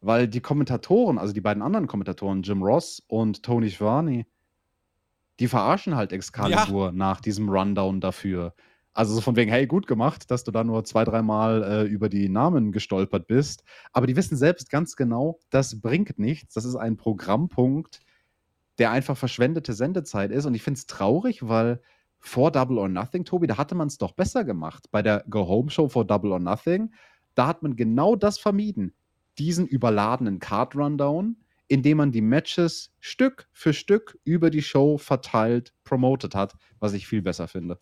S2: weil die Kommentatoren, also die beiden anderen Kommentatoren, Jim Ross und Tony Schwani, die verarschen halt Excalibur ja. nach diesem Rundown dafür. Also so von wegen, hey, gut gemacht, dass du da nur zwei, dreimal äh, über die Namen gestolpert bist. Aber die wissen selbst ganz genau, das bringt nichts. Das ist ein Programmpunkt, der einfach verschwendete Sendezeit ist. Und ich finde es traurig, weil vor Double or Nothing, Tobi, da hatte man es doch besser gemacht. Bei der Go-Home-Show vor Double or Nothing, da hat man genau das vermieden. Diesen überladenen Card-Rundown, indem man die Matches Stück für Stück über die Show verteilt promotet hat, was ich viel besser finde.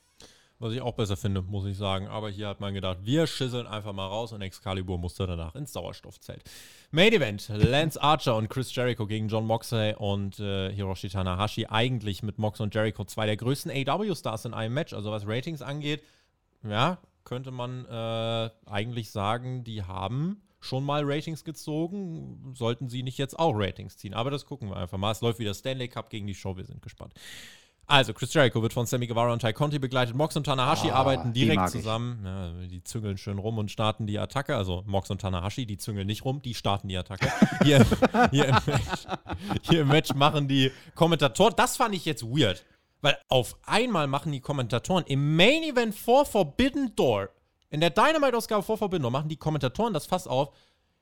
S1: Was ich auch besser finde, muss ich sagen. Aber hier hat man gedacht, wir schüsseln einfach mal raus und Excalibur musste danach ins Sauerstoffzelt. Main Event: Lance Archer und Chris Jericho gegen John Moxley und äh, Hiroshi Tanahashi. Eigentlich mit Mox und Jericho zwei der größten AW-Stars in einem Match. Also was Ratings angeht, ja, könnte man äh, eigentlich sagen, die haben schon mal Ratings gezogen. Sollten sie nicht jetzt auch Ratings ziehen. Aber das gucken wir einfach mal. Es läuft wieder Stanley Cup gegen die Show. Wir sind gespannt. Also, Chris Jericho wird von Sammy Guevara und Tai Conti begleitet. Mox und Tanahashi ah, arbeiten direkt zusammen. Ja, die züngeln schön rum und starten die Attacke. Also, Mox und Tanahashi, die züngeln nicht rum, die starten die Attacke. Hier, hier, im, Match, hier im Match machen die Kommentatoren. Das fand ich jetzt weird. Weil auf einmal machen die Kommentatoren im Main Event vor Forbidden Door, in der Dynamite-Ausgabe vor Forbidden Door, machen die Kommentatoren das fast auf.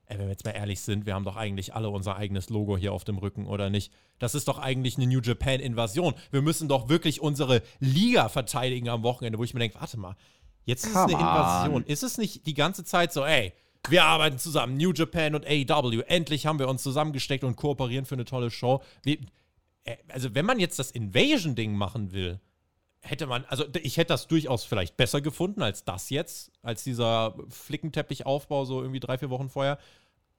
S1: Ey, wenn wir jetzt mal ehrlich sind, wir haben doch eigentlich alle unser eigenes Logo hier auf dem Rücken, oder nicht? Das ist doch eigentlich eine New Japan-Invasion. Wir müssen doch wirklich unsere Liga verteidigen am Wochenende, wo ich mir denke, warte mal, jetzt ist Come es eine Invasion. On. Ist es nicht die ganze Zeit so, ey, wir arbeiten zusammen, New Japan und AEW, endlich haben wir uns zusammengesteckt und kooperieren für eine tolle Show. Wir, äh, also, wenn man jetzt das Invasion-Ding machen will, hätte man, also ich hätte das durchaus vielleicht besser gefunden als das jetzt, als dieser Flickenteppichaufbau so irgendwie drei, vier Wochen vorher.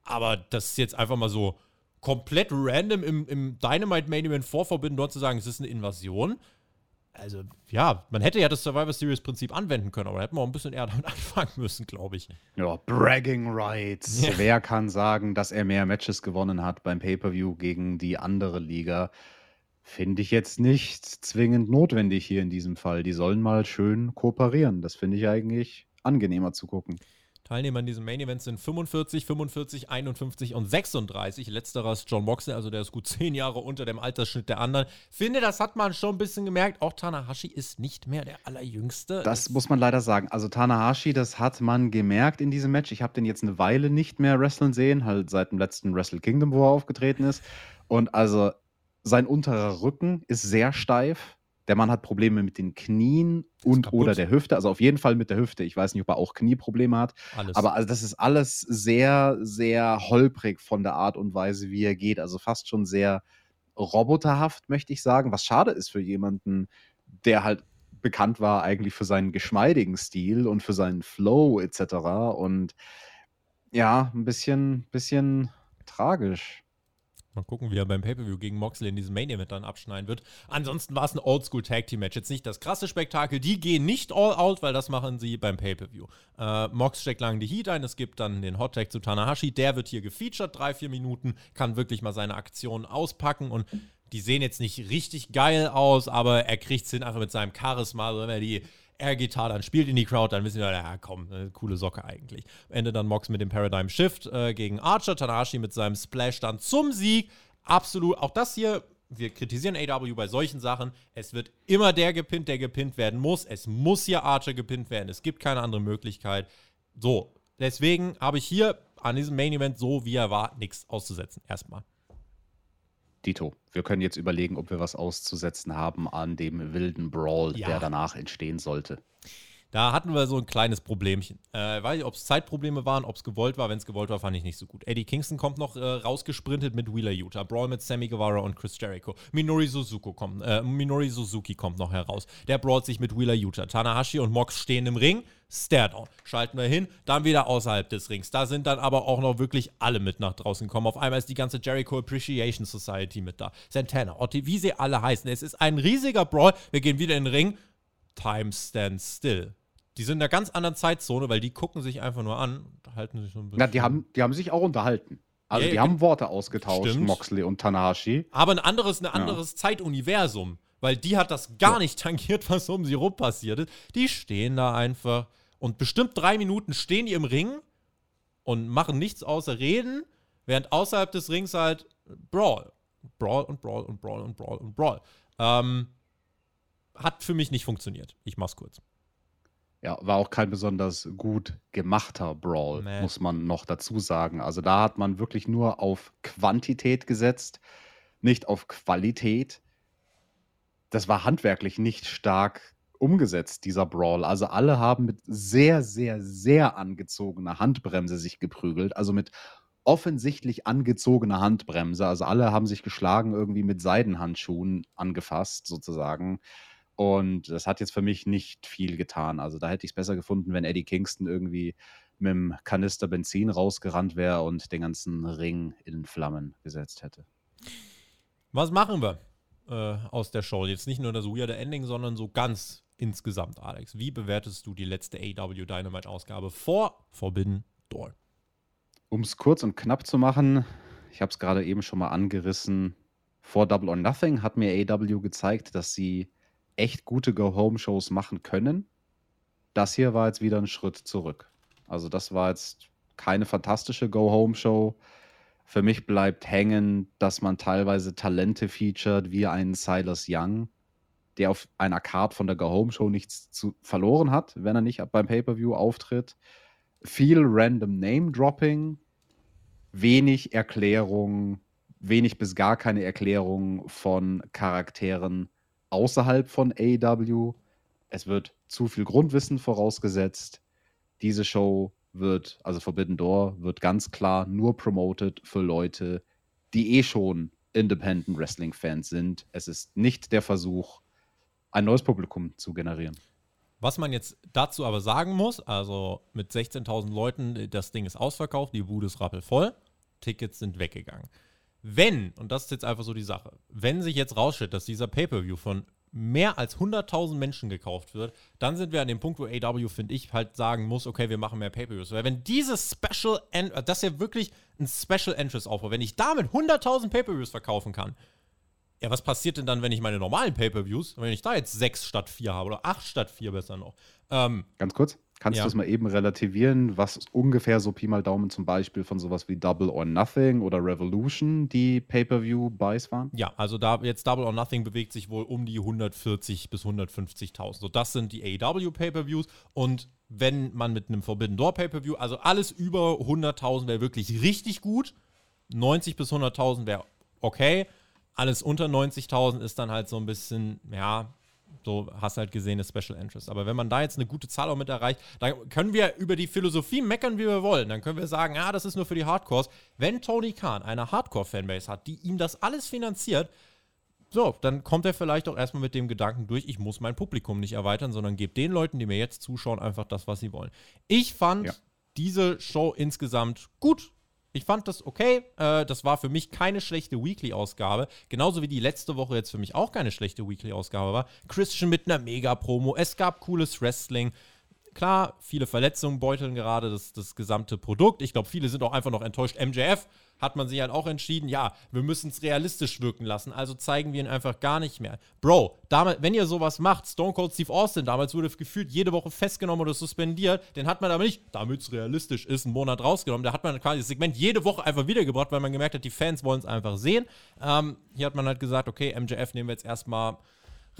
S1: Aber das ist jetzt einfach mal so komplett random im, im Dynamite Main Event vor Forbidden dort zu sagen, es ist eine Invasion. Also, ja, man hätte ja das Survivor Series Prinzip anwenden können, aber da hätten wir auch ein bisschen eher damit anfangen müssen, glaube ich.
S2: Ja, Bragging Rights. Ja. Wer kann sagen, dass er mehr Matches gewonnen hat beim Pay-Per-View gegen die andere Liga? Finde ich jetzt nicht zwingend notwendig hier in diesem Fall. Die sollen mal schön kooperieren. Das finde ich eigentlich angenehmer zu gucken.
S1: Teilnehmer in diesem Main Event sind 45, 45, 51 und 36. Letzterer ist John Moxley, also der ist gut zehn Jahre unter dem Altersschnitt der anderen. Finde, das hat man schon ein bisschen gemerkt. Auch Tanahashi ist nicht mehr der allerjüngste.
S2: Das muss man leider sagen. Also Tanahashi, das hat man gemerkt in diesem Match. Ich habe den jetzt eine Weile nicht mehr wresteln sehen, halt seit dem letzten Wrestle Kingdom, wo er aufgetreten ist. Und also sein unterer Rücken ist sehr steif. Der Mann hat Probleme mit den Knien und oder der Hüfte. Also auf jeden Fall mit der Hüfte. Ich weiß nicht, ob er auch Knieprobleme hat. Alles. Aber also das ist alles sehr, sehr holprig von der Art und Weise, wie er geht. Also fast schon sehr roboterhaft, möchte ich sagen. Was schade ist für jemanden, der halt bekannt war eigentlich für seinen geschmeidigen Stil und für seinen Flow etc. Und ja, ein bisschen, bisschen tragisch.
S1: Mal gucken, wie er beim Pay-Per-View gegen Moxley in diesem Main-Event dann abschneiden wird. Ansonsten war es ein Oldschool-Tag-Team-Match. Jetzt nicht das krasse Spektakel. Die gehen nicht all out, weil das machen sie beim Pay-Per-View. Äh, Mox steckt lang die Heat ein. Es gibt dann den Hot-Tag zu Tanahashi. Der wird hier gefeatured, drei, vier Minuten. Kann wirklich mal seine Aktionen auspacken und die sehen jetzt nicht richtig geil aus, aber er kriegt es hin einfach mit seinem Charisma, wenn er die er geht dann spielt in die Crowd, dann wissen wir, ja komm, eine coole Socke eigentlich. Am Ende dann Mox mit dem Paradigm Shift äh, gegen Archer, Tanahashi mit seinem Splash dann zum Sieg. Absolut, auch das hier, wir kritisieren AW bei solchen Sachen. Es wird immer der gepinnt, der gepinnt werden muss. Es muss hier Archer gepinnt werden. Es gibt keine andere Möglichkeit. So, deswegen habe ich hier an diesem Main Event, so wie er war, nichts auszusetzen. Erstmal.
S2: Dito. Wir können jetzt überlegen, ob wir was auszusetzen haben an dem wilden Brawl, ja. der danach entstehen sollte.
S1: Da hatten wir so ein kleines Problemchen. Äh, weiß ich, ob es Zeitprobleme waren, ob es gewollt war. Wenn es gewollt war, fand ich nicht so gut. Eddie Kingston kommt noch äh, rausgesprintet mit Wheeler Utah. Brawl mit Sammy Guevara und Chris Jericho. Minori Suzuki kommt, äh, Minori Suzuki kommt noch heraus. Der brawlt sich mit Wheeler Utah. Tanahashi und Mox stehen im Ring. Staredown. Schalten wir hin, dann wieder außerhalb des Rings. Da sind dann aber auch noch wirklich alle mit nach draußen gekommen. Auf einmal ist die ganze Jericho Appreciation Society mit da. Santana, Otti, wie sie alle heißen. Es ist ein riesiger Brawl. Wir gehen wieder in den Ring. Time stands still. Die sind in einer ganz anderen Zeitzone, weil die gucken sich einfach nur an und halten sich so ein
S2: bisschen. Na, die haben, die haben sich auch unterhalten. Also ja, die haben Worte ausgetauscht, stimmt. Moxley und Tanahashi.
S1: Aber ein anderes, ein anderes ja. Zeituniversum. Weil die hat das gar ja. nicht tangiert, was um sie rum passiert ist. Die stehen da einfach und bestimmt drei Minuten stehen die im Ring und machen nichts außer reden, während außerhalb des Rings halt Brawl. Brawl und Brawl und Brawl und Brawl und Brawl. Ähm, hat für mich nicht funktioniert. Ich mach's kurz.
S2: Ja, war auch kein besonders gut gemachter Brawl,
S1: Nee.
S2: muss man noch dazu sagen. Also da hat man wirklich nur auf Quantität gesetzt, nicht auf Qualität. Das war handwerklich nicht stark umgesetzt, dieser Brawl. Also alle haben mit sehr, sehr, sehr angezogener Handbremse sich geprügelt. Also mit offensichtlich angezogener Handbremse. Also alle haben sich geschlagen, irgendwie mit Seidenhandschuhen angefasst, sozusagen. Und das hat jetzt für mich nicht viel getan. Also da hätte ich es besser gefunden, wenn Eddie Kingston irgendwie mit dem Kanister Benzin rausgerannt wäre und den ganzen Ring in Flammen gesetzt hätte.
S1: Was machen wir äh, aus der Show? Jetzt nicht nur das weirde Ending, sondern so ganz insgesamt, Alex. Wie bewertest du die letzte AW Dynamite-Ausgabe vor Forbidden Door?
S2: Um es kurz und knapp zu machen, ich habe es gerade eben schon mal angerissen, vor Double or Nothing hat mir AW gezeigt, dass sie echt gute Go-Home-Shows machen können. Das hier war jetzt wieder ein Schritt zurück. Also das war jetzt keine fantastische Go-Home-Show. Für mich bleibt hängen, dass man teilweise Talente featured, wie einen Silas Young, der auf einer Card von der Go-Home-Show nichts zu verloren hat, wenn er nicht beim Pay-Per-View auftritt. Viel random Name-Dropping, wenig Erklärung, wenig bis gar keine Erklärung von Charakteren außerhalb von AEW. Es wird zu viel Grundwissen vorausgesetzt. Diese Show wird, also Forbidden Door, wird ganz klar nur promoted für Leute, die eh schon Independent Wrestling-Fans sind. Es ist nicht der Versuch, ein neues Publikum zu generieren.
S1: Was man jetzt dazu aber sagen muss, also mit 16.000 Leuten, das Ding ist ausverkauft, die Bude ist rappelvoll, Tickets sind weggegangen. Wenn, und das ist jetzt einfach so die Sache, wenn sich jetzt rausstellt, dass dieser Pay-Per-View von mehr als 100.000 Menschen gekauft wird, dann sind wir an dem Punkt, wo AW, finde ich, halt sagen muss, okay, wir machen mehr Pay-Per-Views. Weil wenn dieses Special, Ent das ist ja wirklich ein Special Interest aufbaut, wenn ich damit 100.000 Pay-Per-Views verkaufen kann, ja, was passiert denn dann, wenn ich meine normalen Pay-Per-Views, wenn ich da jetzt sechs statt vier habe oder acht statt vier besser noch? Ähm,
S2: Ganz kurz, kannst
S1: Ja.
S2: du das mal eben relativieren, was ungefähr so Pi mal Daumen zum Beispiel von sowas wie Double or Nothing oder Revolution die Pay-Per-View-Buys waren?
S1: Ja, also da jetzt Double or Nothing bewegt sich wohl um die 140 bis 150.000. So, das sind die AEW Pay-per-Views und wenn man mit einem Forbidden Door Pay-per-View, also alles über 100.000 wäre wirklich richtig gut. 90 bis 100.000 wäre okay. Alles unter 90.000 ist dann halt so ein bisschen, ja, so hast halt gesehen, ist Special Interest. Aber wenn man da jetzt eine gute Zahl auch mit erreicht, dann können wir über die Philosophie meckern, wie wir wollen. Dann können wir sagen, ja, das ist nur für die Hardcores. Wenn Tony Khan eine Hardcore-Fanbase hat, die ihm das alles finanziert, so, dann kommt er vielleicht auch erstmal mit dem Gedanken durch, ich muss mein Publikum nicht erweitern, sondern gebe den Leuten, die mir jetzt zuschauen, einfach das, was sie wollen. Ich fand
S2: Ja.
S1: diese Show insgesamt gut. Ich fand das okay. Äh, das war für mich keine schlechte Weekly-Ausgabe. Genauso wie die letzte Woche jetzt für mich auch keine schlechte Weekly-Ausgabe war. Christian mit einer Mega-Promo. Es gab cooles Wrestling. Klar, viele Verletzungen beuteln gerade das, das gesamte Produkt. Ich glaube, viele sind auch einfach noch enttäuscht. MJF hat man sich halt auch entschieden, ja, wir müssen es realistisch wirken lassen, also zeigen wir ihn einfach gar nicht mehr. Bro, damals, wenn ihr sowas macht, Stone Cold Steve Austin, damals wurde gefühlt jede Woche festgenommen oder suspendiert, den hat man aber nicht, damit es realistisch ist, einen Monat rausgenommen. Da hat man quasi das Segment jede Woche einfach wiedergebracht, weil man gemerkt hat, die Fans wollen es einfach sehen. Ähm, hier hat man halt gesagt, okay, MJF nehmen wir jetzt erstmal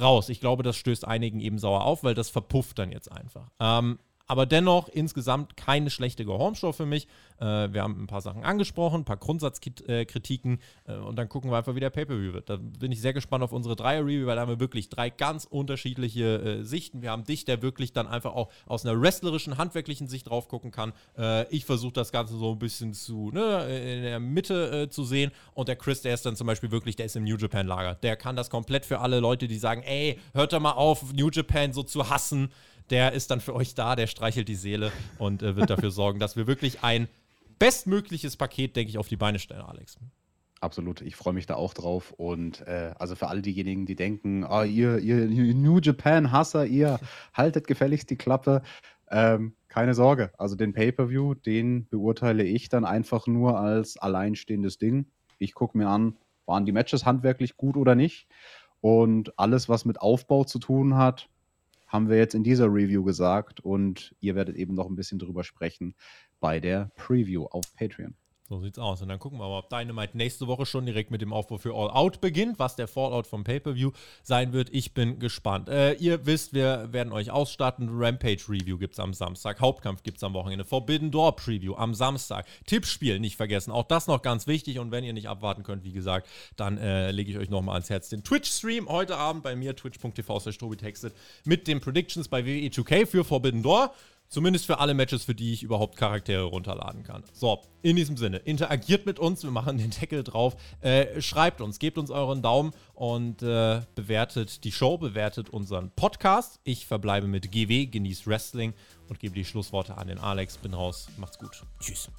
S1: raus. Ich glaube, das stößt einigen eben sauer auf, weil das verpufft dann jetzt einfach. Ähm, aber dennoch insgesamt keine schlechte Go-Home-Show für mich. Äh, wir haben ein paar Sachen angesprochen, ein paar Grundsatzkritiken äh, und dann gucken wir einfach, wie der Pay-Per-View wird. Da bin ich sehr gespannt auf unsere Dreier-Review, weil da haben wir wirklich drei ganz unterschiedliche äh, Sichten. Wir haben dich, der wirklich dann einfach auch aus einer wrestlerischen, handwerklichen Sicht drauf gucken kann. Äh, ich versuche das Ganze so ein bisschen zu, ne, in der Mitte äh, zu sehen und der Chris, der ist dann zum Beispiel wirklich, der ist im New Japan-Lager. Der kann das komplett für alle Leute, die sagen, ey, hört doch mal auf, New Japan so zu hassen der ist dann für euch da, der streichelt die Seele und äh, wird dafür sorgen, dass wir wirklich ein bestmögliches Paket, denke ich, auf die Beine stellen, Alex.
S2: Absolut, ich freue mich da auch drauf. Und äh, also für all diejenigen, die denken, ah, ihr, ihr New Japan-Hasser, ihr haltet gefälligst die Klappe. Ähm, keine Sorge, also den Pay-Per-View, den beurteile ich dann einfach nur als alleinstehendes Ding. Ich gucke mir an, waren die Matches handwerklich gut oder nicht. Und alles, was mit Aufbau zu tun hat, haben wir jetzt in dieser Review gesagt. Und ihr werdet eben noch ein bisschen drüber sprechen bei der Preview auf Patreon.
S1: So sieht's aus. Und dann gucken wir mal, ob Dynamite nächste Woche schon direkt mit dem Aufbau für All Out beginnt, was der Fallout vom Pay-Per-View sein wird. Ich bin gespannt. Äh, ihr wisst, wir werden euch ausstatten. Rampage Review gibt's am Samstag. Hauptkampf gibt's am Wochenende. Forbidden Door Preview am Samstag. Tippspiel nicht vergessen. Auch das noch ganz wichtig. Und wenn ihr nicht abwarten könnt, wie gesagt, dann äh, lege ich euch nochmal ans Herz den Twitch-Stream heute Abend bei mir, twitch.tv textet, mit den Predictions bei WWE 2K für Forbidden Door. Zumindest für alle Matches, für die ich überhaupt Charaktere runterladen kann. So, in diesem Sinne, interagiert mit uns, wir machen den Deckel drauf. Äh, schreibt uns, gebt uns euren Daumen und äh, bewertet die Show, bewertet unseren Podcast. Ich verbleibe mit GW, genießt Wrestling und gebe die Schlussworte an den Alex. Bin raus, macht's gut. Tschüss.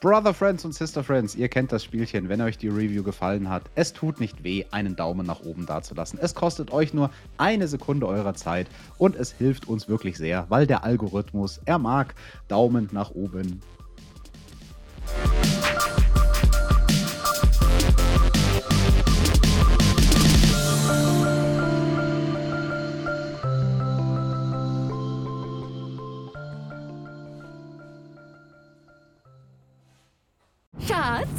S2: Brother Friends und Sister Friends, ihr kennt das Spielchen, wenn euch die Review gefallen hat. Es tut nicht weh, einen Daumen nach oben dazulassen. Es kostet euch nur eine Sekunde eurer Zeit und es hilft uns wirklich sehr, weil der Algorithmus, er mag Daumen nach oben.